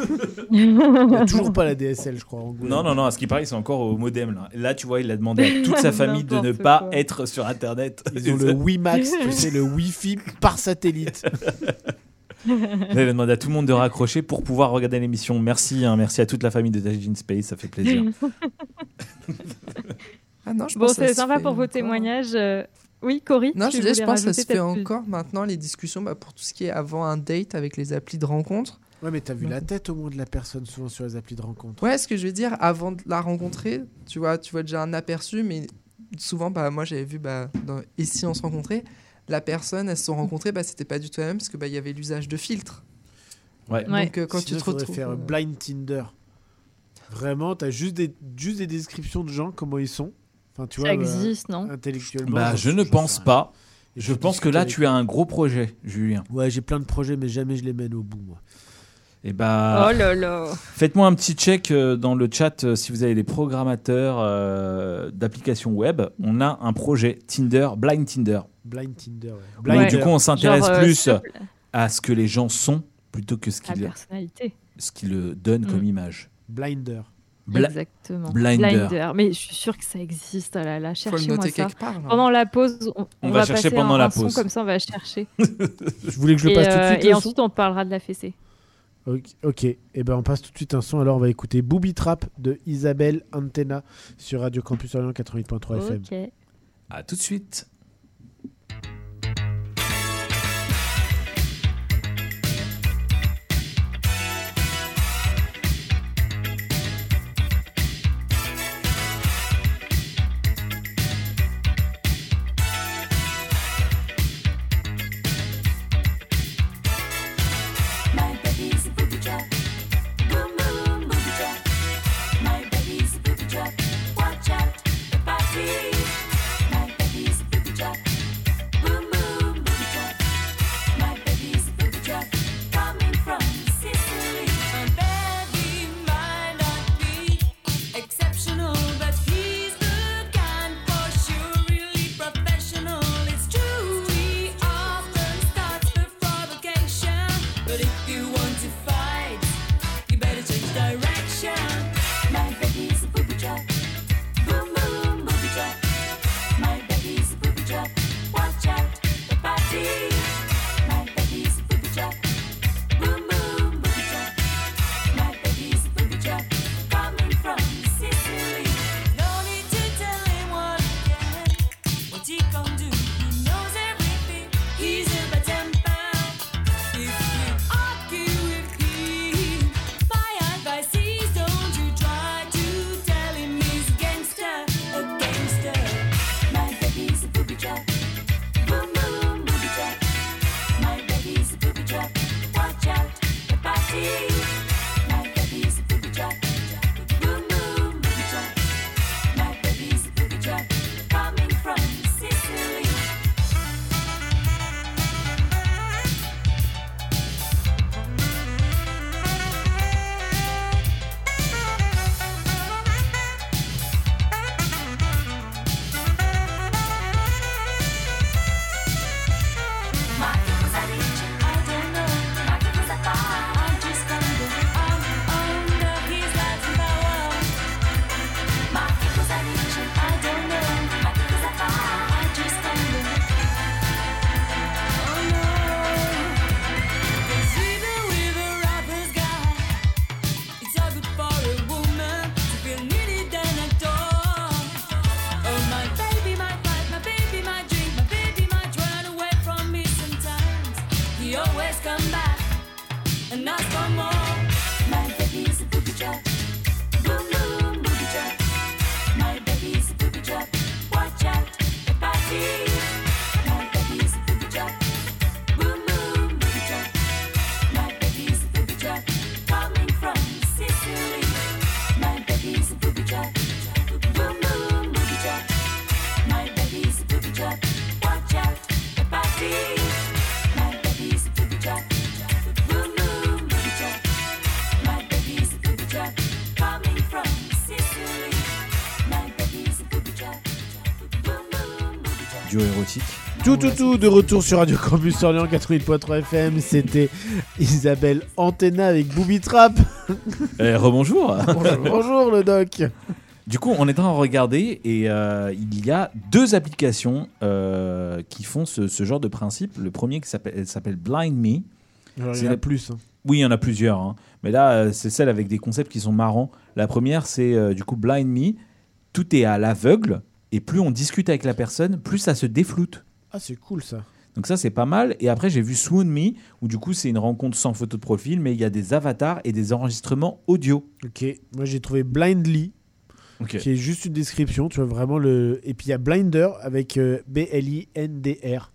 <laughs> Il n'y a toujours pas la <laughs> DSL, je crois. Angoulême. Non, non, non, à ce qui paraît, c'est encore au modem. Là, Là, tu vois, il a demandé à toute sa famille de ne pas quoi. être sur Internet. Ils ont le WiMAX, tu sais, le Wi-Fi par satellite. Là, il a demandé à tout le monde de raccrocher pour pouvoir regarder l'émission. Merci, hein, merci à toute la famille de Tajin Space, ça fait plaisir. <laughs> Ah non, je Bon, pense que ça c'est sympa pour vos encore. témoignages. euh, Oui, Cory Non, tu je, disais, je pense que ça se fait encore maintenant, les discussions bah, pour tout ce qui est avant un date avec les applis de rencontre. Ouais, mais t'as vu la tête au moins de la personne souvent sur les applis de rencontre. Ouais, ce que je veux dire, avant de la rencontrer, tu vois, tu vois déjà un aperçu, mais souvent, bah, moi j'avais vu, bah, dans Et si on se rencontrait, la personne, elles se sont rencontrées, bah, c'était pas du tout la même parce qu'il bah, il y avait l'usage de filtres. Ouais. Ouais. Donc euh, quand Sinon, tu te retrouves. faire euh, blind Tinder. Vraiment, t'as juste des, juste des descriptions de gens, comment ils sont. Enfin, tu vois, Ça bah, existe, non? intellectuellement. Bah, je ne pense pas. Et Je tu pense que là, avec tu as un gros projet, Julien. Ouais, j'ai plein de projets, mais jamais je les mène au bout, moi. Et bah, Oh là là. faites-moi un petit check euh, dans le chat euh, si vous avez des programmateurs euh, d'applications web. On a un projet Tinder, Blind Tinder. Blind Tinder, ouais. Blind du coup, on s'intéresse Genre, plus à ce que les gens sont plutôt que ce la qu'ils personnalité. ce qu'ils donnent comme Mm. image. Blinder. Bla- Exactement. Blinder. Mais je suis sûre que ça existe. Oh là là, cherchez-moi ça. part. Pendant la pause, on, On va chercher passer pendant un, la un son, pause. comme ça, on va chercher. <laughs> Je voulais que je le et, passe tout de euh, suite. et ensuite, on parlera de la fessée. Ok, ok. et ben on passe tout de suite un son. Alors on va écouter Booby Trap de Isabelle Antena sur Radio Campus Orient 88.3 FM. Ok. À tout de suite. Tout, tout, tout, de retour sur Radio Campus Orléans 88.3 FM. C'était Isabelle Antena avec Booby Trap. Eh, rebonjour. Bonjour le doc. Du coup, on est en train de regarder et euh, il y a deux applications euh, qui font ce, ce genre de principe. Le premier qui s'appelle elle s'appelle Blind Me. Alors, il y en a la- plus. hein. Oui, il y en a plusieurs. hein. Mais là, euh, c'est celle avec des concepts qui sont marrants. La première, c'est du coup Blind Me. Tout est à l'aveugle. Et plus on discute avec la personne, plus ça se défloute. Ah, c'est cool ça. Donc ça, c'est pas mal. Et après, j'ai vu Swoon Me, où du coup, c'est une rencontre sans photo de profil, mais il y a des avatars et des enregistrements audio. Ok, moi j'ai trouvé Blindly, qui est juste une description, tu vois vraiment le. Et puis il y a Blinder avec euh, B-L-I-N-D-R.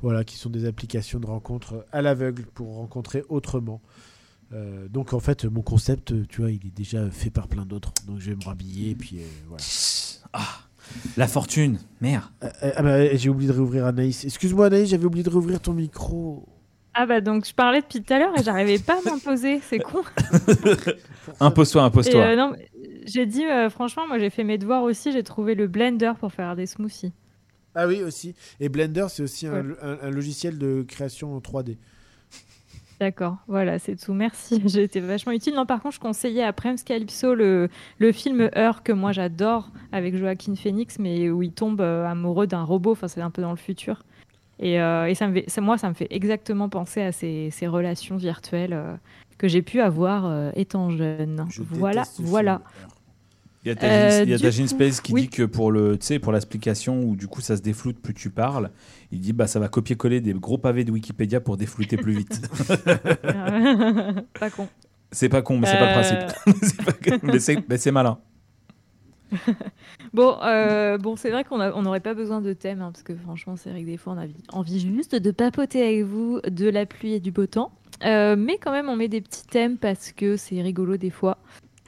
Voilà, qui sont des applications de rencontres à l'aveugle pour rencontrer autrement. Euh, donc en fait, mon concept, tu vois, il est déjà fait par plein d'autres. Donc je vais me rhabiller et puis euh, voilà. Ah, la fortune. Merde. Euh, euh, ah bah, j'ai oublié de réouvrir Anaïs. Excuse-moi Anaïs, j'avais oublié de réouvrir ton micro. Ah bah donc je parlais depuis tout à l'heure et j'arrivais pas à m'imposer, c'est con. <laughs> Impose-toi, Et, impose-toi. euh, non, j'ai dit euh, franchement, moi j'ai fait mes devoirs aussi, j'ai trouvé le blender pour faire des smoothies. Ah oui, aussi. Et Blender, c'est aussi un- un logiciel de création en 3D. D'accord, voilà, c'est tout. Merci, <laughs> j'ai été vachement utile. Non, par contre, je conseillais à Prems Calypso le, le film Heure que moi j'adore avec Joaquin Phoenix, mais où il tombe euh, amoureux d'un robot. Enfin, c'est un peu dans le futur. Et, euh, et ça me fait, ça- moi, ça me fait exactement penser à ces, ces relations virtuelles euh, que j'ai pu avoir étant jeune. Je Voilà, voilà. film. Il y a ta, Euh, Space qui oui. dit que pour le, pour l'explication où du coup ça se défloute plus tu parles, il dit bah ça va copier-coller des gros pavés de Wikipédia pour déflouter plus vite. <laughs> pas con. c'est pas con, mais c'est pas le Euh, principe. <laughs> Mais c'est malin. <laughs> Bon, euh, bon c'est vrai qu'on n'aurait pas besoin de thème, hein, parce que franchement, c'est vrai que des fois, on a envie juste de papoter avec vous de la pluie et du beau temps. Euh, mais quand même, on met des petits thèmes parce que c'est rigolo des fois.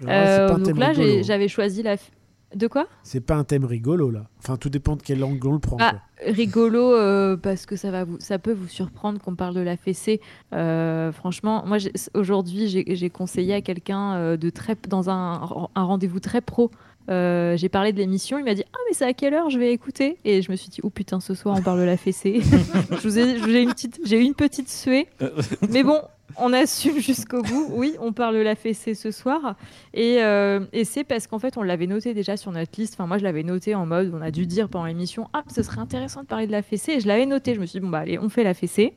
Euh, pas donc là, rigolo. j'ai- j'avais choisi la. f- De quoi? C'est pas un thème rigolo là. Enfin, tout dépend de quel angle on le prend. Ah, quoi. rigolo euh, parce que ça va vous, ça peut vous surprendre qu'on parle de la fessée. Euh, franchement, moi j'ai- aujourd'hui j'ai j'ai conseillé à quelqu'un euh, de très dans un, un rendez-vous très pro. euh, j'ai parlé de l'émission, il m'a dit ah mais c'est à quelle heure je vais écouter? Et je me suis dit oh putain ce soir on parle de la fessée. <laughs> je vous ai, je vous ai une petite, j'ai eu une petite suée, <laughs> mais bon on assume jusqu'au bout. Oui on parle de la fessée ce soir et, euh, et c'est parce qu'en fait, on l'avait noté déjà sur notre liste. Enfin, moi, je l'avais noté en mode, on a dû dire pendant l'émission, ah, ce serait intéressant de parler de la fessée. Et je l'avais noté. Je me suis dit, bon, bah, allez, on fait la fessée.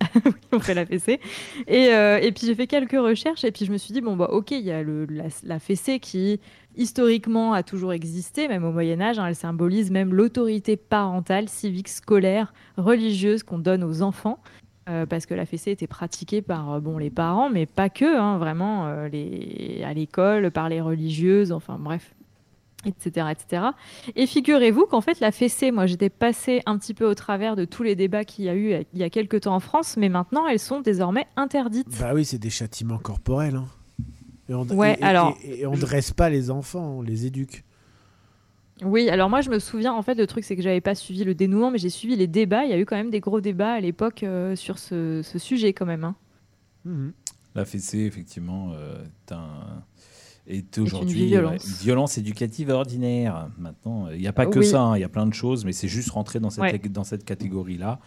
<laughs> Oui, on fait la fessée. Et, euh, et puis, j'ai fait quelques recherches. Et puis, je me suis dit, bon, bah, ok, il y a le, la, la fessée qui, historiquement, a toujours existé, même au Moyen-Âge. hein. elle symbolise même l'autorité parentale, civique, scolaire, religieuse qu'on donne aux enfants. Euh, parce que la fessée était pratiquée par euh, bon, les parents, mais pas que, hein, vraiment euh, les, à l'école, par les religieuses, enfin bref, etc. etc. Et figurez-vous qu'en fait, la fessée, moi j'étais passée un petit peu au travers de tous les débats qu'il y a eu il y a quelques temps en France, mais maintenant elles sont désormais interdites. Bah oui, c'est des châtiments corporels. hein. Et on, Ouais, et- et- alors- et- et on dresse pas les enfants, on les éduque. Oui, alors moi je me souviens, en fait, le truc c'est que j'avais pas suivi le dénouement, mais j'ai suivi les débats. Il y a eu quand même des gros débats à l'époque euh, sur ce, ce sujet quand même. hein. Mhm. La fessée effectivement euh, est un- est aujourd'hui une violence. euh, une violence éducative ordinaire. Maintenant, il n'y a pas que Oui. ça, hein, il y a plein de choses, mais c'est juste rentrer dans cette, Ouais. dans cette catégorie-là.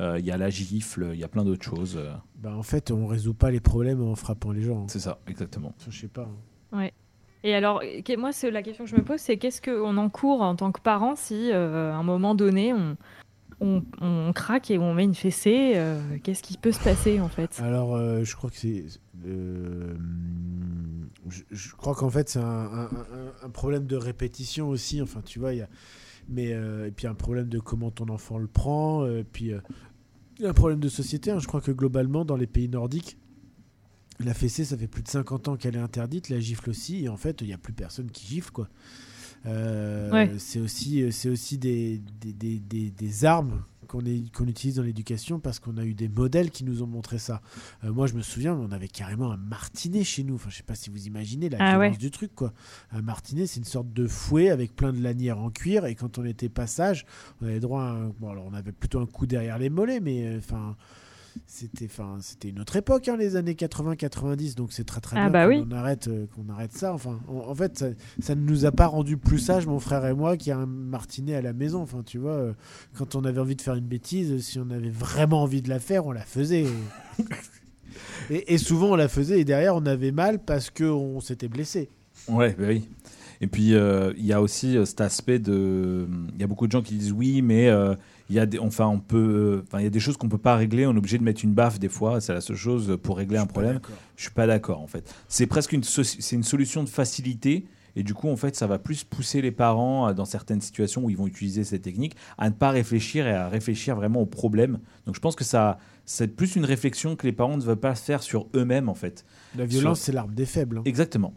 Euh, Il y a la gifle, il y a plein d'autres choses. Bah en fait, on résout pas les problèmes en frappant les gens. hein. C'est ça, exactement. Je sais pas. hein. Et alors, moi, la question que je me pose, c'est qu'est-ce qu'on encourt en tant que parent si, euh, à un moment donné, on, on, on craque et on met une fessée euh, Qu'est-ce qui peut se passer en fait? Alors, euh, je crois que c'est. je, crois qu'en fait, c'est un, problème de répétition aussi. Enfin, tu vois, il y a. Mais, et puis un problème de comment ton enfant le prend. puis un problème de société. hein. Je crois que globalement, dans les pays nordiques, La fessée, ça fait plus de 50 ans qu'elle est interdite, la gifle aussi, et en fait, il n'y a plus personne qui gifle, quoi. Euh, Ouais. C'est aussi, c'est aussi des, des, des, des- des armes qu'on utilise dans l'éducation parce qu'on a eu des modèles qui nous ont montré ça. Euh, moi, je me souviens, on avait carrément un martinet chez nous. Enfin, je sais pas si vous imaginez la Ah violence ouais. du truc, quoi. Un martinet, c'est une sorte de fouet avec plein de lanières en cuir, et quand on était passage, on avait droit à un... Bon, alors, on avait plutôt un coup derrière les mollets, mais euh, enfin... C'était, enfin, c'était une autre époque, hein, les années 80-90, donc c'est très très Ah bien bah qu'on oui. on arrête, euh, qu'on arrête ça. Enfin, en, en fait, ça, ça ne nous a pas rendu plus sages, mon frère et moi, qui a un martinet à la maison. Enfin, tu vois, euh, quand on avait envie de faire une bêtise, si on avait vraiment envie de la faire, on la faisait. et, et souvent, on la faisait et derrière, on avait mal parce qu'on s'était blessé. Ouais, bah oui. Et puis, euh, il y a aussi cet aspect de. Il y a beaucoup de gens qui disent oui, mais euh, il y a des, enfin, on peut, enfin, il y a des choses qu'on peut pas régler. On est obligé de mettre une baffe des fois. C'est la seule chose pour régler un problème. Je suis pas d'accord en fait. C'est presque une, so- c'est une solution de facilité. Et du coup, en fait, ça va plus pousser les parents, euh, dans certaines situations où ils vont utiliser cette technique, à ne pas réfléchir et à réfléchir vraiment au problème. Donc, je pense que ça, c'est plus une réflexion que les parents ne veulent pas faire sur eux-mêmes, en fait. La violence, Sur- c'est l'arme des faibles. hein. Exactement.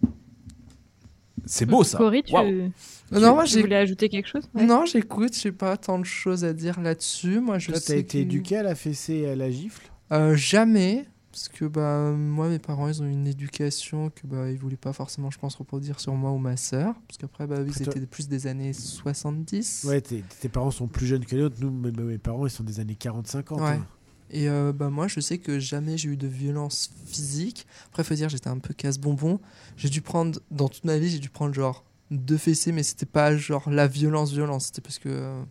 C'est beau ça. Cory, tu, Waouh. Non, non, moi, tu j'ai- voulais ajouter quelque chose Ouais? Non, j'écoute, j'ai pas tant de choses à dire là-dessus. Moi, je Toi, t'as été que- éduqué à la fessée et à la gifle? Euh, jamais, parce que bah, moi, mes parents, ils ont une éducation que bah, ils voulaient pas forcément, je pense, reproduire sur moi ou ma sœur, parce qu'après, bah, ils étaient plus des années 70. Ouais, tes, tes parents sont plus jeunes que les autres. Nous, mes, mes parents, ils sont des années 40-50. Ouais. hein. Et euh, bah, moi, je sais que jamais j'ai eu de violence physique. Après, faut dire, j'étais un peu casse-bonbon. J'ai dû prendre, dans toute ma vie, j'ai dû prendre genre deux fessées, mais c'était pas genre la violence, violence. C'était parce que euh,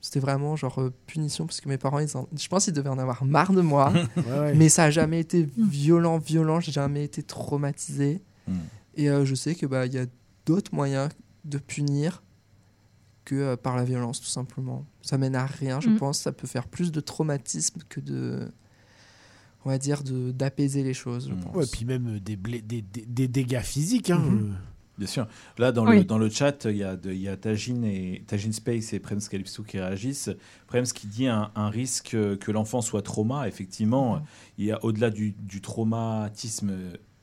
c'était vraiment genre euh, punition, parce que mes parents, ils en- je pense qu'ils devaient en avoir marre de moi. <laughs> Ouais, ouais. Mais ça a jamais été violent, violent. J'ai jamais été traumatisé. Mm. Et euh, je sais que bah il y a d'autres moyens de punir que euh, par la violence, tout simplement. Ça mène à rien, je Mm. pense. Ça peut faire plus de traumatisme que de, on va dire, de d'apaiser les choses. Je Mm. pense. Ouais, puis même euh, des, blé- des, des, des dégâts physiques. Hein, Mhm. euh. Bien sûr. Là, dans, Oui. le, dans le chat, il y a, de- il y a Tajin, et, Tajin Space et Prems Calypso qui réagissent. Prems qui dit un, un risque que l'enfant soit trauma. Effectivement, il y a au-delà du, du traumatisme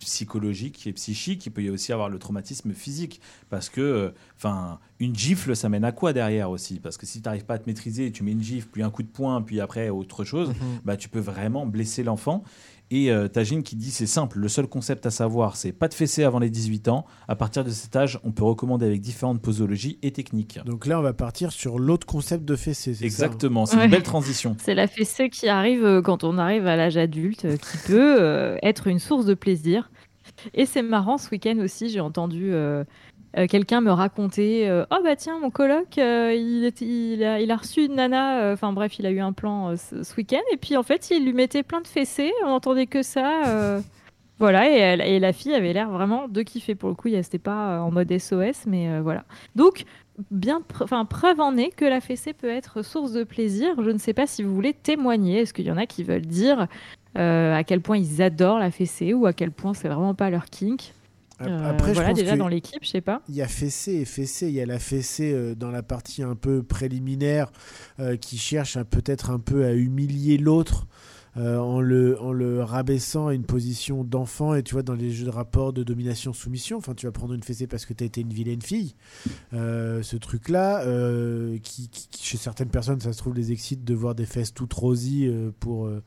psychologique et psychique, il peut y aussi avoir le traumatisme physique. Parce que, euh, enfin, une gifle, ça mène à quoi derrière aussi? Parce que si tu n'arrives pas à te maîtriser, tu mets une gifle, puis un coup de poing, puis après autre chose, Mhm. bah, tu peux vraiment blesser l'enfant. Et euh, Tajine qui dit c'est simple, le seul concept à savoir, c'est pas de fessée avant les 18 ans. À partir de cet âge, on peut recommander avec différentes posologies et techniques. Donc là, on va partir sur l'autre concept de fessée. c'est ça, Exactement, c'est Ouais. une belle transition. <laughs> C'est la fessée qui arrive euh, quand on arrive à l'âge adulte, euh, qui peut euh, être une source de plaisir. Et c'est marrant, ce week-end aussi, j'ai entendu euh, euh, quelqu'un me raconter euh, Oh bah tiens, mon coloc, il, était- il, a, il a reçu une nana, enfin bref, il a eu un plan ce, week-end, et puis en fait, il lui mettait plein de fessées, on n'entendait que ça. voilà, et, elle- la fille avait l'air vraiment de kiffer pour le coup, c'était pas euh, en mode SOS, mais voilà. Donc, bien, preuve en est que la fessée peut être source de plaisir. Je ne sais pas si vous voulez témoigner. Est-ce qu'il y en a qui veulent dire à quel point ils adorent la fessée ou à quel point c'est vraiment pas leur kink Euh, Après, je voilà, pense déjà dans l'équipe, je sais pas. il y a fessée et fessée. Il y a la fessée euh, dans la partie un peu préliminaire euh, qui cherche peut-être un peu à humilier l'autre. euh, en, le, en le rabaissant à une position d'enfant et tu vois dans les jeux de rapport de domination-soumission enfin tu vas prendre une fessée parce que tu as été une vilaine fille Euh, ce truc là qui, qui- qui, chez certaines personnes ça se trouve les excite de voir des fesses toutes rosies euh, pour euh,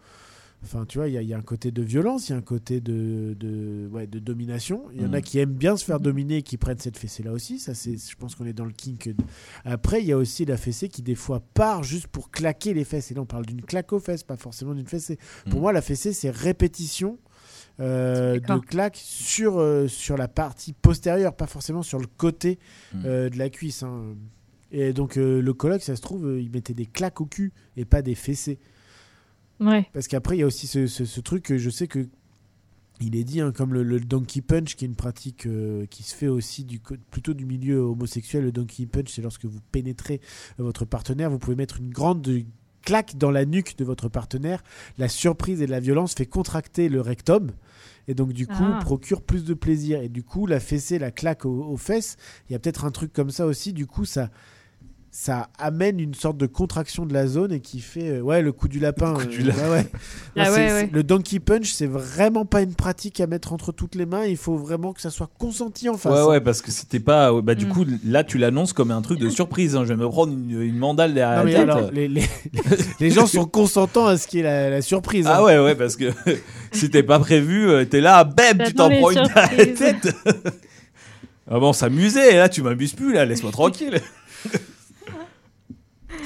Enfin, tu vois, il y, a- il y a un côté de violence, il y a un côté de, de, ouais, de domination. Il y en a Mhm. qui aiment bien se faire dominer et qui prennent cette fessée-là aussi. Ça, c'est, je pense qu'on est dans le kink. Après, il y a aussi la fessée qui, des fois, part juste pour claquer les fesses. Et là, on parle d'une claque aux fesses, pas forcément d'une fessée. Pour Mhm. moi, la fessée, c'est répétition euh, de claques sur, euh, sur la partie postérieure, pas forcément sur le côté Mhm. euh, de la cuisse. hein. Et donc, euh, le coloc, ça se trouve, il mettait des claques au cul et pas des fessées. Ouais. Parce qu'après, il y a aussi ce, ce- ce truc que je sais que il est dit, hein, comme le, le donkey punch, qui est une pratique euh, qui se fait aussi du, plutôt du milieu homosexuel. Le donkey punch, c'est lorsque vous pénétrez euh, votre partenaire, vous pouvez mettre une grande claque dans la nuque de votre partenaire. La surprise et la violence fait contracter le rectum. Et donc, du coup, Ah. procure plus de plaisir. Et du coup, la fessée, la claque aux, aux fesses, il y a peut-être un truc comme ça aussi. Du coup, ça, ça amène une sorte de contraction de la zone et qui fait euh, ouais le coup du lapin. Le coup du lapin. ouais, ouais. Ah C'est- ouais, c'est- ouais. Le donkey punch, c'est vraiment pas une pratique à mettre entre toutes les mains. Il faut vraiment que ça soit consenti en face. Ouais, ouais, parce que c'était pas. Bah, du Mm. coup, là, tu l'annonces comme un truc de surprise. hein. Je vais me prendre une, une mandale derrière Non, mais la tête. alors, les, les- <laughs> les gens sont consentants à ce qui est la, la surprise. Ah hein. ouais, ouais, parce que <laughs> si t'es pas prévu, euh, t'es là, bam, tu t'en prends une derrière la tête. <laughs> ah bon, s'amuser, et là, tu m'abuses plus, là, laisse-moi tranquille.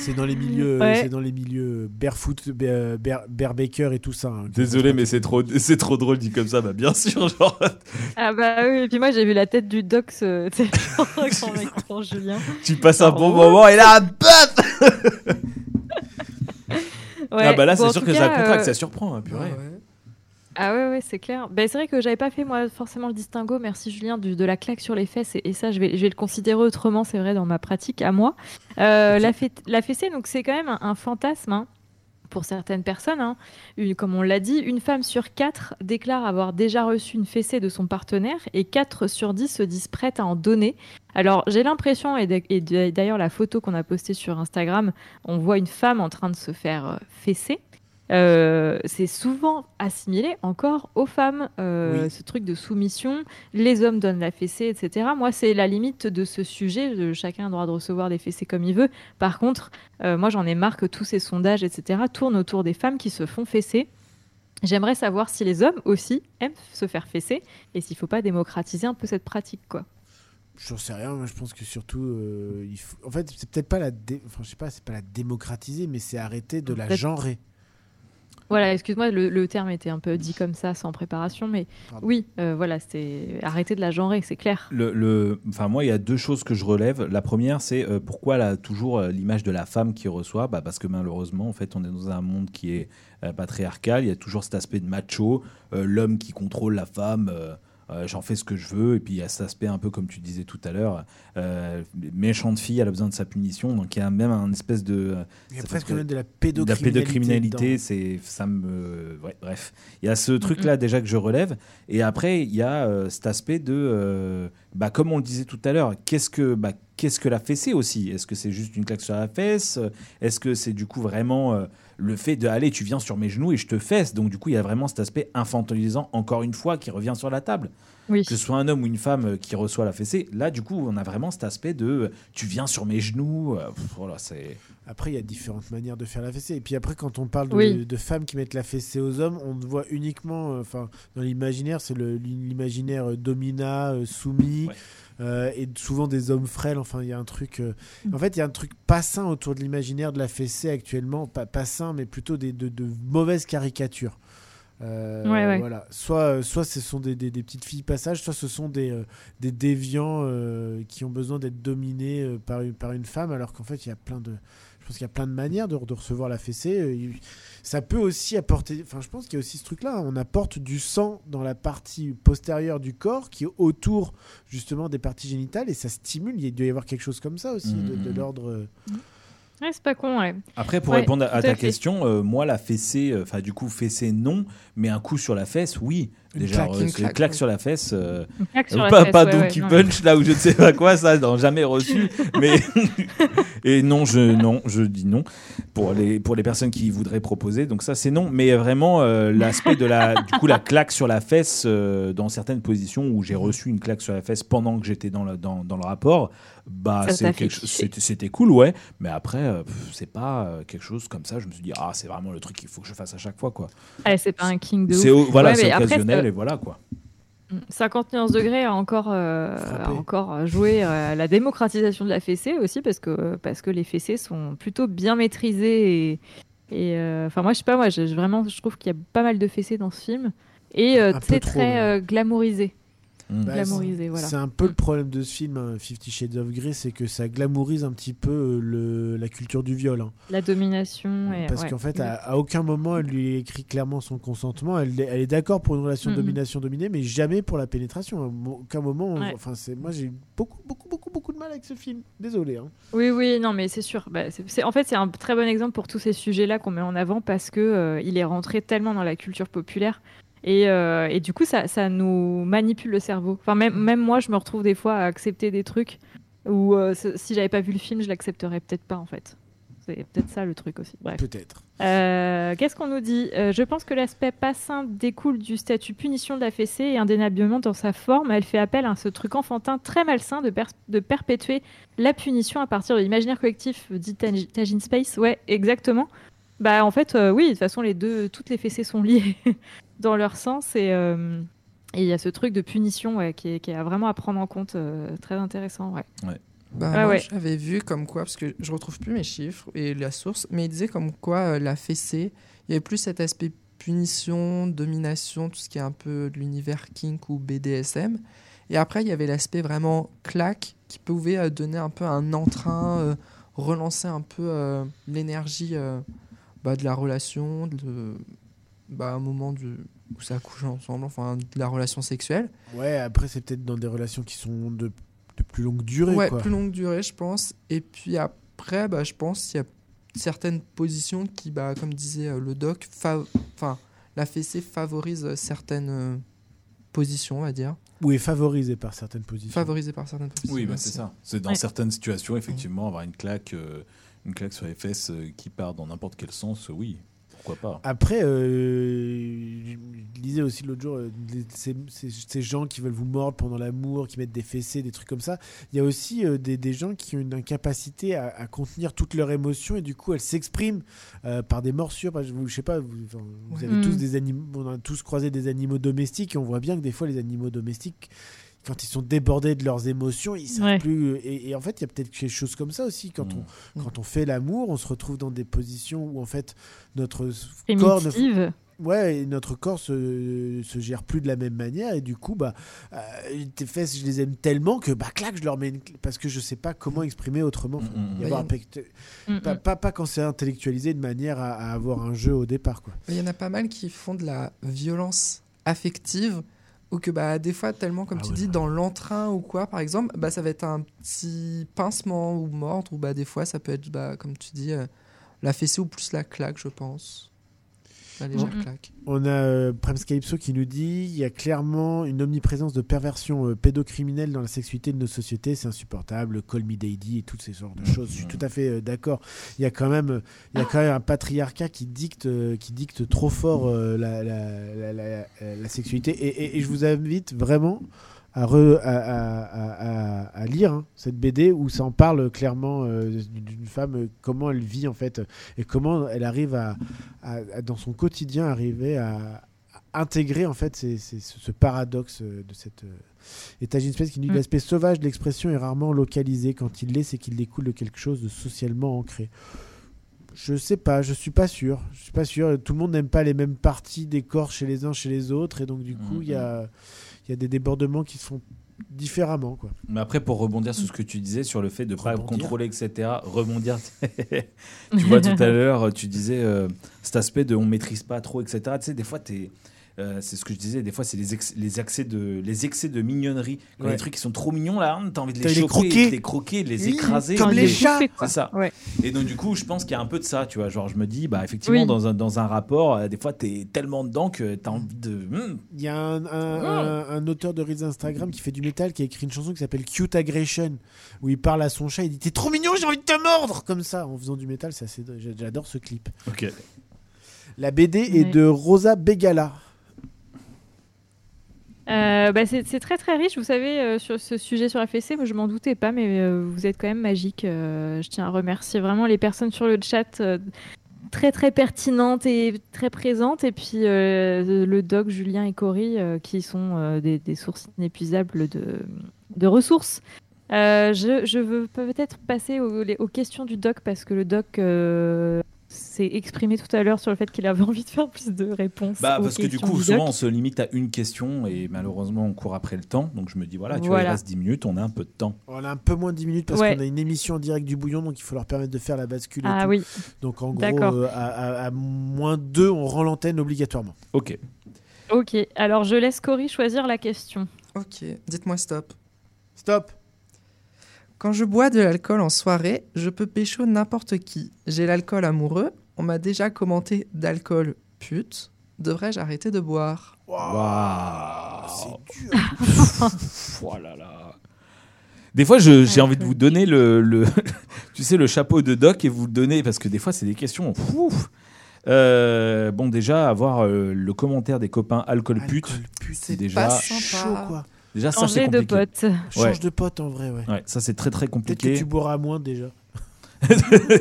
C'est dans les milieux, Ouais. c'est dans les milieux barefoot, bear, bear- barebaker et tout ça. hein. Désolé, mais c'est trop, <laughs> c'est trop drôle dit comme ça, bah bien sûr, genre. Ah bah oui, et puis moi j'ai vu la tête du euh, quand mec prend Julien. Tu passes un bon moment et là, baf <laughs> Ouais, Ah bah là, bon, c'est sûr que cas, ça contracte, euh, ça surprend, hein, purée. Ah ouais. Ah ouais, ouais, c'est clair. Ben, c'est vrai que j'avais pas fait moi forcément le distinguo, merci Julien, du- de la claque sur les fesses. Et, et ça, je vais, je vais le considérer autrement, c'est vrai, dans ma pratique à moi. Euh, la, la fessée, donc c'est quand même un, un fantasme. hein, Pour certaines personnes, hein. Une- comme on l'a dit, une femme sur quatre déclare avoir déjà reçu une fessée de son partenaire et 4 sur 10 se disent prêtes à en donner. Alors j'ai l'impression, et d'ailleurs la photo qu'on a postée sur Instagram, on voit une femme en train de se faire euh, fesser. Euh, c'est souvent assimilé encore aux femmes, euh, Oui. ce truc de soumission. Les hommes donnent la fessée, etc. Moi, c'est la limite de ce sujet. de chacun a le droit de recevoir des fessées comme il veut. Par contre, euh, moi, j'en ai marre que tous ces sondages, etc., tournent autour des femmes qui se font fesser. J'aimerais savoir si les hommes aussi aiment se faire fesser et s'il ne faut pas démocratiser un peu cette pratique, quoi. J'en sais rien, moi je pense que surtout, euh, il faut... en fait, c'est peut-être pas la, dé- enfin, je sais pas, c'est pas la démocratiser, mais c'est arrêter de la genrer. Voilà, excuse-moi, le, le terme était un peu dit comme ça, sans préparation, mais Pardon. oui, euh, voilà, c'est arrêter de la genrer, c'est clair. Le, le- enfin, moi, il y a deux choses que je relève. La première, c'est euh, pourquoi là, toujours euh, l'image de la femme qui reçoit? Bah, Parce que malheureusement, en fait, on est dans un monde qui est euh, patriarcal. Il y a toujours cet aspect de macho, euh, l'homme qui contrôle la femme. Euh, euh, J'en fais ce que je veux. Et puis, il y a cet aspect un peu, comme tu disais tout à l'heure, euh, méchante fille, elle a besoin de sa punition. Donc, il y a même un espèce de. Il y a presque de la de la pédocriminalité. pédocriminalité, c'est ça me ouais, bref. Il y a ce truc là déjà que je relève et après il y a euh, cet aspect de euh, bah comme on le disait tout à l'heure, qu'est-ce que bah qu'est-ce que la fessée aussi? Est-ce que c'est juste une claque sur la fesse? Est-ce que c'est du coup vraiment euh, le fait de allez, tu viens sur mes genoux et je te fesse Donc du coup, il y a vraiment cet aspect infantilisant encore une fois qui revient sur la table. Oui. Que ce soit un homme ou une femme euh, qui reçoit la fessée, là du coup, on a vraiment cet aspect de euh, tu viens sur mes genoux, euh, pff, voilà, c'est Après, il y a différentes manières de faire la fessée. Et puis après, quand on parle de, Oui. de femmes qui mettent la fessée aux hommes, on voit uniquement, euh, enfin, dans l'imaginaire, c'est le- l'imaginaire euh, domina, euh, soumis, Ouais. Euh, et souvent des hommes frêles. Enfin, il y a un truc. euh, Mm. En fait, il y a un truc pas sain autour de l'imaginaire de la fessée actuellement. Pas, pas sain, mais plutôt des, de, de mauvaises caricatures. Euh, Ouais, ouais. Voilà. Soit, soit ce sont des, des- des petites filles passage, soit ce sont des, des déviants qui ont besoin d'être dominés par, une, par une femme, alors qu'en fait, il y a plein de. Pense qu'il y a plein de manières de, de recevoir la fessée. Euh, Ça peut aussi apporter. Enfin, je pense qu'il y a aussi ce truc-là. hein. On apporte du sang dans la partie postérieure du corps qui est autour justement des parties génitales et ça stimule. Il doit y avoir quelque chose comme ça aussi, de, de Mhm. l'ordre. euh, Ouais, c'est pas con, ouais. Après, pour Ouais, répondre à, ta fait. question, euh, moi, la fessée, euh, enfin, du coup, fessée, non, mais un coup sur la fesse, oui. Une Déjà, claque, euh, une claque, sur la fesse. euh, Une claque sur la pas fesse, pas ouais, ouais, Donkey non. Punch, là où je ne sais pas quoi, ça, non, jamais reçu. <laughs> mais et non, je non, je dis non pour les pour les personnes qui voudraient proposer. Donc ça, c'est non. Mais vraiment, euh, l'aspect de la du coup la claque sur la fesse euh, dans certaines positions où j'ai reçu une claque sur la fesse pendant que j'étais dans le dans, dans le rapport, bah c'était cool, ouais. Mais après, euh, c'est pas euh, quelque chose comme ça. Je me suis dit ah, c'est vraiment le truc qu'il faut que je fasse à chaque fois, quoi. Ouais, c'est pas un de C'est voilà, Ouais, c'est après, occasionnel et voilà quoi. 50 nuances degrés a encore, euh, a encore joué euh, à la démocratisation de la fessée aussi parce que, parce que les fessées sont plutôt bien maîtrisées et, et, euh, enfin moi je sais pas moi je, vraiment je trouve qu'il y a pas mal de fessées dans ce film. Et euh, très trop, très euh, glamourisé Mm. Bah, glamourisé voilà C'est un peu le problème de ce film, hein, Fifty Shades of Grey, c'est que ça glamourise un petit peu euh, le, la culture du viol. hein. la domination et, Parce ouais. qu'en fait, à, à aucun moment, elle lui écrit clairement son consentement. Elle, elle est d'accord pour une relation Mhm. domination-dominée, mais jamais pour la pénétration. À aucun moment. on- Ouais. Enfin, c'est moi, j'ai eu beaucoup, beaucoup, beaucoup, beaucoup de mal avec ce film. Désolé. hein. Oui, oui, non, mais c'est sûr. Bah, en fait, c'est un très bon exemple pour tous ces sujets-là qu'on met en avant parce que euh, il est rentré tellement dans la culture populaire. Et, euh, et du coup, ça, ça nous manipule le cerveau. Enfin, même, même moi, je me retrouve des fois à accepter des trucs Ou euh, si j'avais pas vu le film, je l'accepterais peut-être pas en fait. C'est peut-être ça le truc aussi. Peut-être. Euh, Qu'est-ce qu'on nous dit? Je pense que l'aspect pas sain découle du statut punition de la fessée et indéniablement dans sa forme, elle fait appel à ce truc enfantin très malsain de, de perpétuer la punition à partir de l'imaginaire collectif, dit Taj- Tajin Space. Ouais, exactement. Bah en fait, euh, oui, de toute façon, les deux, toutes les fessées sont liées <laughs> dans leur sens et euh, et il y a ce truc de punition ouais, qui, est, qui est vraiment à prendre en compte, euh, très intéressant. Ouais. Bah, Ah moi, ouais. j'avais vu comme quoi, parce que je retrouve plus mes chiffres et la source, mais il disait comme quoi euh, la fessée, il y avait plus cet aspect punition, domination, tout ce qui est un peu de l'univers kink ou BDSM. Et après, il y avait l'aspect vraiment claque qui pouvait euh, donner un peu un entrain, euh, relancer un peu euh, l'énergie euh, bah, de la relation, de, bah, un moment du, où ça couche ensemble, enfin de la relation sexuelle. Ouais, après, c'est peut-être dans des relations qui sont de, de plus longue durée. Ouais, quoi. plus longue durée, je pense. Et puis après, bah, je pense qu'il y a certaines positions qui, bah, comme disait euh, le doc, enfin, la fessée favorise certaines euh, positions, on va dire. Ou est favorisé par certaines positions. Favorisée par certaines positions. Oui, bah, c'est ça. C'est dans Ouais. certaines situations, effectivement, avoir une claque, euh, une claque sur les fesses euh, qui part dans n'importe quel sens, euh, oui, pourquoi pas. Après, euh, je lisais aussi l'autre jour euh, les- ces, ces- ces gens qui veulent vous mordre pendant l'amour, qui mettent des fessées, des trucs comme ça. Il y a aussi euh, des, des gens qui ont une incapacité à, à contenir toutes leurs émotions et du coup elles s'expriment euh, par des morsures. Par- je sais pas, vous, enfin, vous Ouais. avez Mm. tous des animaux, on a tous croisé des animaux domestiques et on voit bien que des fois les animaux domestiques quand ils sont débordés de leurs émotions, ils savent Ouais. plus. Et, et en fait, il y a peut-être quelque chose comme ça aussi. Quand, Mm. on, Mm. quand on fait l'amour, on se retrouve dans des positions où en fait notre corps ne. Ouais, et notre corps se, se gère plus de la même manière et du coup, bah, euh, tes fesses, je les aime tellement que, bah, clac, je leur mets une... parce que je sais pas comment exprimer autrement. Mm, y avoir un pas, mm. pas, pas quand c'est intellectualisé de manière à, à avoir un jeu au départ, quoi. Il y en a pas mal qui font de la violence affective ou que bah des fois tellement comme Ah tu ouais, dis ouais. dans l'entrain ou quoi par exemple bah ça va être un petit pincement ou mordre ou bah des fois ça peut être bah comme tu dis euh, la fessée ou plus la claque je pense la légère claque On a euh, Premscaipso qui nous dit il y a clairement une omniprésence de perversion euh, pédocriminelle dans la sexualité de nos sociétés, c'est insupportable. Call me daddy et toutes ces sortes de choses. Je suis tout à fait euh, d'accord. Il y a quand même, il y a quand même un patriarcat qui dicte, euh, qui dicte trop fort euh, la, la, la, la- la- la sexualité. Et, et- et je vous invite vraiment à, re- à, à- à- à- à lire hein, cette BD où ça en parle clairement euh, d'une femme, euh, comment elle vit en fait, et comment elle arrive à, dans son quotidien, arriver à, intégrer en fait ces- ces- ce, paradoxe euh, de cette étagine space qui dit Mm. l'aspect sauvage de l'expression est rarement localisé. Quand il l'est, c'est qu'il découle de quelque chose de socialement ancré. Je sais pas, je suis pas sûr. Je suis pas sûr. Tout le monde n'aime pas les mêmes parties des corps chez les uns, chez les autres, et donc du coup, il y a, il y a des débordements qui se font différemment, quoi. Mais après, pour rebondir sur ce que tu disais, sur le fait de ne pas contrôler, etc., rebondir, <laughs> <laughs> tu vois, tout à l'heure, tu disais euh, cet aspect de on maîtrise pas trop, etc. Tu sais, des fois, t'es. Euh, c'est ce que je disais, des fois c'est les, ex- les, accès de, les excès de mignonnerie. Quand Ouais. les trucs qui sont trop mignons là, t'as envie de les choper, croquer. de les croquer, de les Oui, écraser. comme les chats. C'est ça. Ouais. Et donc du coup, je pense qu'il y a un peu de ça, tu vois. Genre, je me dis, bah effectivement, Oui. dans, un, dans un rapport, euh, des fois, t'es tellement dedans que t'as envie de. hum, Il y a un, un- un- un auteur de Reels Instagram qui fait du métal qui a écrit une chanson qui s'appelle Cute Aggression où il parle à son chat. Il dit T'es trop mignon, j'ai envie de te mordre Comme ça, en faisant du métal. c'est assez- J'adore ce clip. Ok. La BD est Ouais. de Rosa Begala. Euh, bah, c'est très très riche, vous savez, euh, sur ce sujet sur fessée, moi je m'en doutais pas, mais euh, vous êtes quand même magique. je tiens à remercier vraiment les personnes sur le chat, très très pertinentes et très présentes, et puis le doc, Julien et Cory, qui sont des, sources inépuisables de, ressources. Je, je veux peut-être passer aux, questions du doc, parce que le doc s'est exprimé tout à l'heure sur le fait qu'il avait <laughs> envie de faire plus de réponses. Bah, aux parce que du coup, souvent, on se limite à une question et malheureusement, on court après le temps. Donc, je me dis, voilà, tu vois, il reste 10 minutes, on a un peu de temps. On a un peu moins de 10 minutes parce Ouais. qu'on a une émission en direct du bouillon, donc il faut leur permettre de faire la bascule. et Ah tout. oui. Donc en gros, euh, à, à- à moins 2, on rend l'antenne obligatoirement. Ok. Ok, alors je laisse Cory choisir la question. ok dites-moi stop Stop quand je bois de l'alcool en soirée je peux pécho n'importe qui j'ai l'alcool amoureux on m'a déjà commenté d'alcool pute devrais-je arrêter de boire? Waouh C'est <laughs> dur. Oh là là. Des fois, j'ai Ouais, envie de vous donner le, le- <laughs> tu sais, le chapeau de doc et vous le donner parce que des fois, c'est des questions. Ouf. Euh, bon, déjà, avoir euh, le commentaire des copains alcool pute, Alcool, pute, c'est déjà, pas chaud quoi. Déjà ça, c'est Changer de compliqué. pote. Change Ouais. de pote en vrai, ouais. Ouais, ça, c'est très très Peut-être que compliqué. tu boiras moins déjà. <laughs>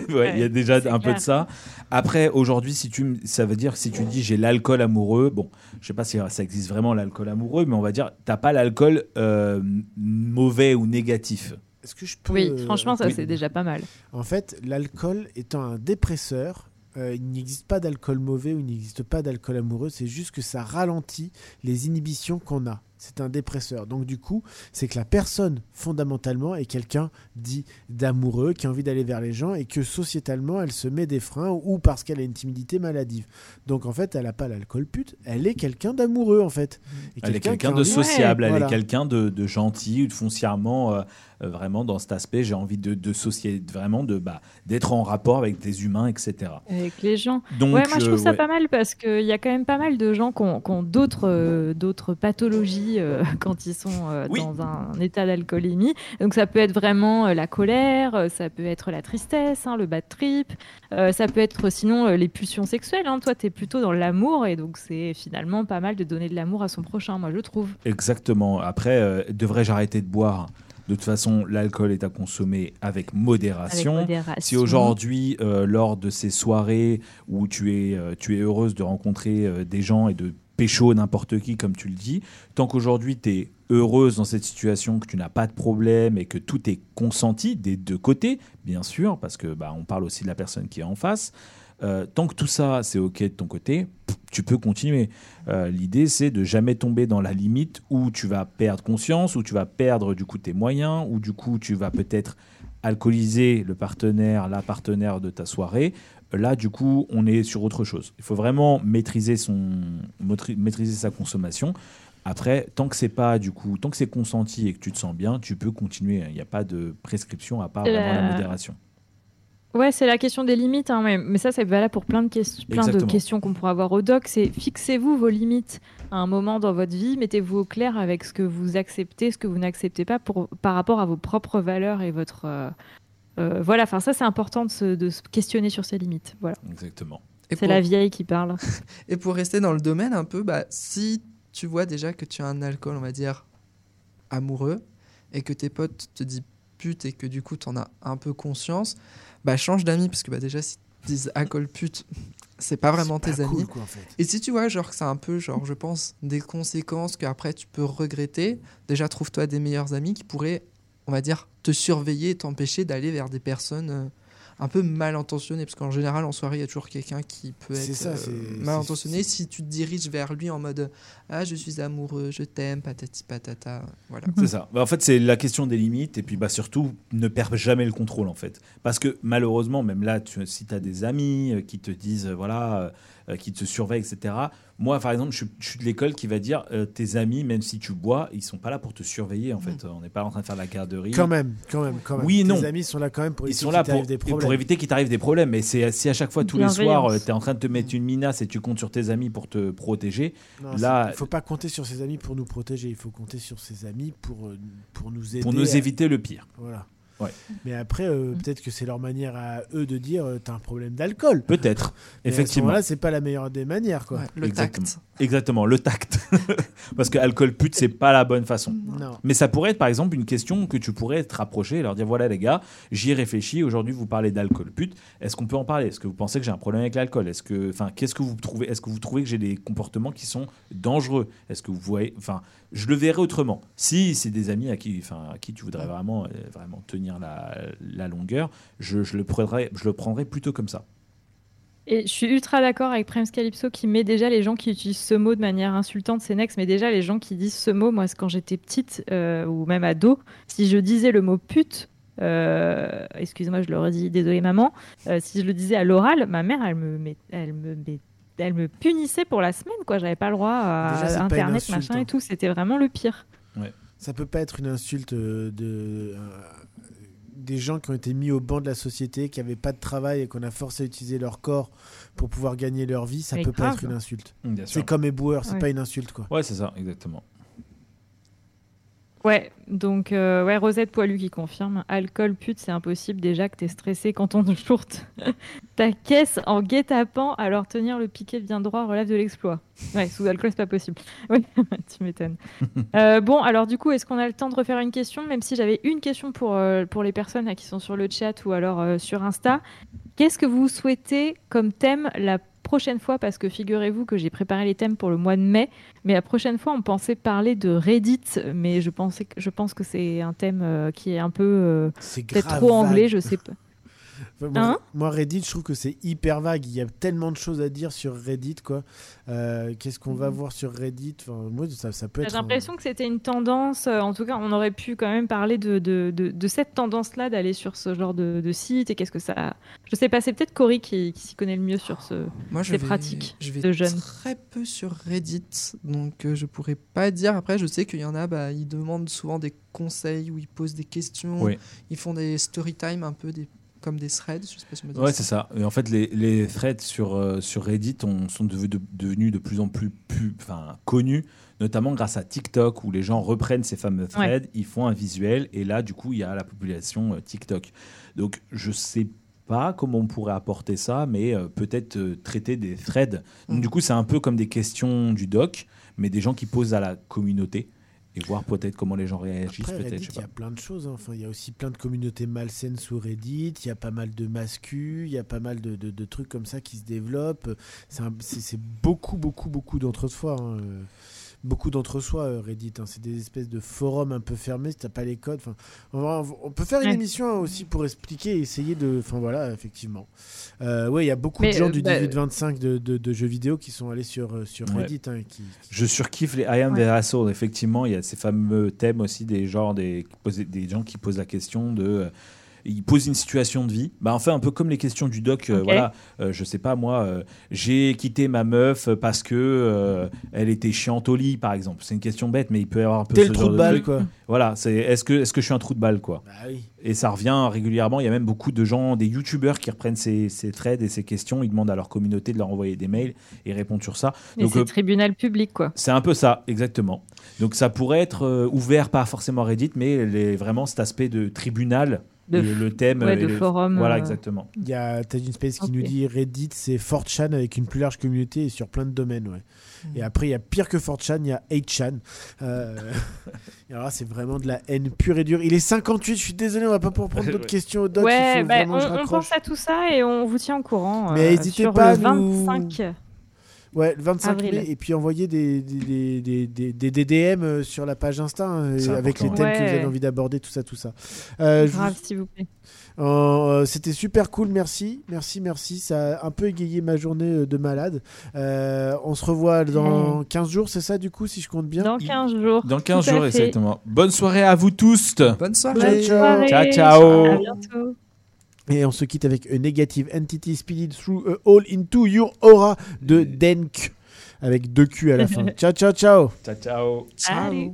Ouais, il y a déjà c'est un peu clair. de ça. Après, aujourd'hui, si tu, m- ça veut dire que si tu dis j'ai l'alcool amoureux, bon, je sais pas si ça existe vraiment l'alcool amoureux, mais on va dire t'as pas l'alcool euh, mauvais ou négatif. Est-ce que je peux. Oui, euh, franchement, ça oui. c'est déjà pas mal. En fait, l'alcool étant un dépresseur, euh, il n'existe pas d'alcool mauvais ou il n'existe pas d'alcool amoureux, c'est juste que ça ralentit les inhibitions qu'on a. C'est un dépresseur. Donc du coup, c'est que la personne, fondamentalement, est quelqu'un dit d'amoureux, qui a envie d'aller vers les gens, et que sociétalement, elle se met des freins, ou parce qu'elle a une timidité maladive. Donc en fait, elle n'a pas l'alcool pute, elle est quelqu'un d'amoureux, en fait. Et Elle est quelqu'un de envie- sociable, elle Voilà. est quelqu'un de, de gentil ou de foncièrement, euh, euh, vraiment dans cet aspect, j'ai envie de, de socier, vraiment de bah, d'être en rapport avec des humains, etc. Avec les gens. Donc, ouais, moi je euh, trouve ça ouais. pas mal parce qu'il y a quand même pas mal de gens qui ont, qui ont d'autres euh, d'autres pathologies euh, <laughs> quand ils sont euh, Oui. dans un état d'alcoolémie. Donc ça peut être vraiment euh, la colère, ça peut être la tristesse, hein, le bad trip, ça peut être sinon les pulsions sexuelles. hein. Toi, tu es plutôt dans l'amour et donc c'est finalement pas mal de donner de l'amour à son prochain, moi je trouve. Exactement. Après, devrais-je arrêter de boire? De toute façon, l'alcool est à consommer avec Avec modération. modération. Si aujourd'hui, euh, lors de ces soirées où tu es, euh, tu es heureuse de rencontrer euh, des gens et de pécho n'importe qui, comme tu le dis, tant qu'aujourd'hui tu es heureuse dans cette situation, que tu n'as pas de problème et que tout est consenti des deux côtés, bien sûr, parce que bah, on parle aussi de la personne qui est en face, euh, tant que tout ça c'est ok de ton côté, tu peux continuer. Euh, L'idée c'est de jamais tomber dans la limite où tu vas perdre conscience, où tu vas perdre du coup tes moyens, où du coup tu vas peut-être alcooliser le partenaire, la partenaire de ta soirée, là du coup on est sur autre chose. Il faut vraiment maîtriser son maîtri- maîtriser sa consommation. Après, tant que c'est pas du coup, tant que c'est consenti et que tu te sens bien, tu peux continuer. Il n'y a pas de prescription à part vraiment la modération. Ouais, c'est la question des limites, hein, mais, mais ça, c'est valable pour plein de, ques- plein de questions qu'on pourra avoir au doc. C'est fixez-vous vos limites à un moment dans votre vie, mettez-vous au clair avec ce que vous acceptez, ce que vous n'acceptez pas pour, par rapport à vos propres valeurs et votre. euh, euh, voilà, enfin, ça, c'est important de se, de se questionner sur ses limites. Voilà. Exactement. Et C'est pour- la vieille qui parle. <laughs> Et pour rester dans le domaine un peu, bah, si tu vois déjà que tu as un alcool, on va dire, amoureux, et que tes potes te disent pute et que du coup tu en as un peu conscience, bah change d'amis, parce que bah, déjà si ils te disent alcool pute, <laughs> c'est pas vraiment C'est tes pas cool, amis. quoi, en fait. Et si tu vois, genre, que c'est un peu, genre, je pense, des conséquences qu'après tu peux regretter, déjà trouve-toi des meilleurs amis qui pourraient, on va dire, te surveiller et t'empêcher d'aller vers des personnes euh, un peu mal intentionnées. Parce qu'en général, en soirée, il y a toujours quelqu'un qui peut être ça, euh, mal intentionné. Si tu te diriges vers lui en mode Ah, je suis amoureux, je t'aime, patati patata. Voilà. C'est ça. Bah, en fait, c'est la question des limites et puis bah, surtout, ne perds jamais le contrôle en fait. Parce que malheureusement, même là, tu- si tu as des amis euh, qui te disent, euh, voilà, euh, qui te surveillent, etc. Moi, par exemple, je, suis- je suis de l'école qui va dire, euh, tes amis, même si tu bois, ils sont pas là pour te surveiller en fait. On n'est pas en train de faire de la garderie. Quand même, quand même, quand même. Oui et Tes non. amis sont là quand même pour Ils éviter sont qu'il là pour, t'arrive des pour problèmes. éviter qu'il t'arrive des problèmes. Mais c'est si à chaque fois, tous les soirs, tu es en train de te mettre une minace et tu comptes sur tes amis pour te protéger, Non, Là- il faut pas compter sur ses amis pour nous protéger. Il faut compter sur ses amis pour euh, pour nous aider. pour nous à- éviter le pire. Voilà. Ouais. Mais après, euh, peut-être que c'est leur manière à eux de dire euh, t'as un problème d'alcool. Peut-être, effectivement. Là, c'est pas la meilleure des manières, quoi. Ouais, le Exactement. tact. Exactement, le tact. <laughs> Parce que alcool pute, c'est pas la bonne façon. Non. Mais ça pourrait être par exemple une question que tu pourrais te rapprocher et leur dire voilà les gars, j'y réfléchis, aujourd'hui vous parlez d'alcool pute, est-ce qu'on peut en parler? Est-ce que vous pensez que j'ai un problème avec l'alcool? Est-ce que enfin qu'est-ce que vous trouvez? Est-ce que vous trouvez que j'ai des comportements qui sont dangereux? Est-ce que vous voyez enfin je le verrai autrement. Si c'est des amis à qui enfin à qui tu voudrais vraiment euh, vraiment tenir la, la longueur, je, le prendrais je le prendrais plutôt comme ça. Et je suis ultra d'accord avec Prems Calypso qui met déjà les gens qui utilisent ce mot de manière insultante, c'est next, mais déjà les gens qui disent ce mot, moi quand j'étais petite euh, ou même ado, si je disais le mot pute, euh, excuse-moi je le redis, désolé maman, euh, si je le disais à l'oral, ma mère elle me, met- elle me, elle me punissait pour la semaine, quoi. J'avais pas le droit à Déjà, internet, insulte, machin hein. et tout. C'était vraiment le pire. Ça peut pas être une insulte euh, de euh, des gens qui ont été mis au banc de la société, qui avaient pas de travail et qu'on a forcé à utiliser leur corps pour pouvoir gagner leur vie. Ça Mais peut pas être une insulte. Bien C'est comme éboueur, c'est Ouais. pas une insulte, quoi. Ouais, c'est ça, exactement. Ouais, donc euh, ouais, Rosette Poilu qui confirme. Alcool, pute, c'est impossible déjà que t'es stressé quand on chourte <laughs> ta caisse en guet-apens, alors tenir le piquet bien droit relève de l'exploit. Ouais, sous alcool, c'est pas possible. <laughs> Oui, tu m'étonnes. <laughs> Euh, bon, alors du coup, est-ce qu'on a le temps de refaire une question Même si j'avais une question pour, euh, pour les personnes là, qui sont sur le chat ou alors sur Insta. Qu'est-ce que vous souhaitez comme thème la prochaine fois Parce que figurez-vous que j'ai préparé les thèmes pour le mois de mai. Mais la prochaine fois, on pensait parler de Reddit, mais je, pensais que, je pense que c'est un thème euh, qui est un peu euh, C'est peut-être trop anglais, je sais pas. Enfin, moi, Hein moi, Reddit, je trouve que c'est hyper vague. Il y a tellement de choses à dire sur Reddit, quoi. Euh, Qu'est-ce qu'on va voir sur Reddit? Enfin, Moi, ça, ça peut J'ai un- l'impression que c'était une tendance, euh, en tout cas, on aurait pu quand même parler de, de, de, de cette tendance-là d'aller sur ce genre de, de site et qu'est-ce que ça. Je sais pas, c'est peut-être Cory qui, qui s'y connaît le mieux sur ce. Moi, je C'est vais, pratique Je vais de jeunes. très peu sur Reddit, donc euh, je pourrais pas dire. Après, je sais qu'il y en a, bah, ils demandent souvent des conseils ou ils posent des questions. Oui. Ils font des story time un peu des, comme des threads. Je sais pas si on dire Ouais, c'est ça. Et en fait, les, les threads sur, euh, sur Reddit ont- sont devenus de, devenus de plus en plus enfin, connus, notamment grâce à TikTok, où les gens reprennent ces fameux threads, ils font un visuel, et là, du coup, il y a la population euh, TikTok. Donc, je sais pas comment on pourrait apporter ça, mais euh, peut-être euh, traiter des threads. Donc, Mm. du coup, c'est un peu comme des questions du doc, mais des gens qui posent à la communauté, et voir peut-être comment les gens réagissent, peut-être, il y a plein de choses. hein. Enfin, il y a aussi plein de communautés malsaines sous Reddit. Il y a pas mal de mascus. Il y a pas mal de, de- de trucs comme ça qui se développent. C'est un- C'est c'est beaucoup, beaucoup, beaucoup d'entre-soi. hein. Euh, Beaucoup d'entre-soi, euh, Reddit. hein. C'est des espèces de forums un peu fermés si t'as pas les codes. Enfin, on, on peut faire une Ouais. émission aussi pour expliquer et essayer de. Enfin voilà, effectivement. Euh, ouais, il y a beaucoup Mais, de gens euh, du bah, 18-25 de, de- de jeux vidéo qui sont allés sur, euh, Ouais. Reddit. hein, qui- qui- Je surkiffe les I am Ouais. the asshole. Effectivement, il y a ces fameux thèmes aussi des genres des, des gens qui posent la question de. Euh, ils posent une situation de vie. Bah, en fait, un peu comme les questions du doc. euh, Ok. voilà, euh, je sais pas moi, euh, j'ai quitté ma meuf parce que euh, elle était chiante au lit, par exemple. C'est une question bête, mais il peut y avoir un peu T'es ce le genre trou de balle, truc. quoi. Voilà, c'est est-ce que est-ce que je suis un trou de balle, quoi? Bah oui. Et ça revient régulièrement. Il y a même beaucoup de gens, des youtubeurs qui reprennent ces, ces threads et ces questions. Ils demandent à leur communauté de leur envoyer des mails et répondent sur ça. Mais Donc, c'est euh, tribunal public, quoi. c'est un peu ça, exactement. Donc ça pourrait être euh, ouvert, pas forcément Reddit, mais les- vraiment cet aspect de tribunal, De le thème. ouais, et de le- forum, Voilà, euh, exactement. Il y a Tajin Space qui Ok. nous dit Reddit, c'est 4chan avec une plus large communauté et sur plein de domaines. Ouais. Mm. Et après, il y a pire que 4chan, il y a 8chan. Euh, <laughs> et alors là, c'est vraiment de la haine pure et dure. Il est 58, je suis désolé, on va pas pouvoir prendre <laughs> d'autres Ouais. questions au doc. Ouais, bah, on, on pense à tout ça et on vous tient au courant. Mais euh, n'hésitez sur pas le à nous- 25. Ouais, le 25 Avril. mai. Et puis envoyer des, des, des, des, des- des DM euh, sur la page Insta hein, avec les thèmes que vous avez envie d'aborder, tout ça, tout ça. Euh, vous- Grave, s'il vous plaît. Euh, C'était super cool, merci, merci, merci. Ça a un peu égayé ma journée de malade. Euh, on se revoit dans 15 jours, c'est ça du coup, si je compte bien? Dans 15 jours. Dans 15 Tout à jours, fait. exactement. Bonne soirée à vous tous. Bonne soirée. Ciao, Bonne. Ciao, ciao. À bientôt. Et on se quitte avec A Negative Entity Speeded Through a Hole into Your Aura de Denk avec deux Q à la <laughs> fin. ciao, ciao, ciao. Ciao, ciao. Ciao. Allez.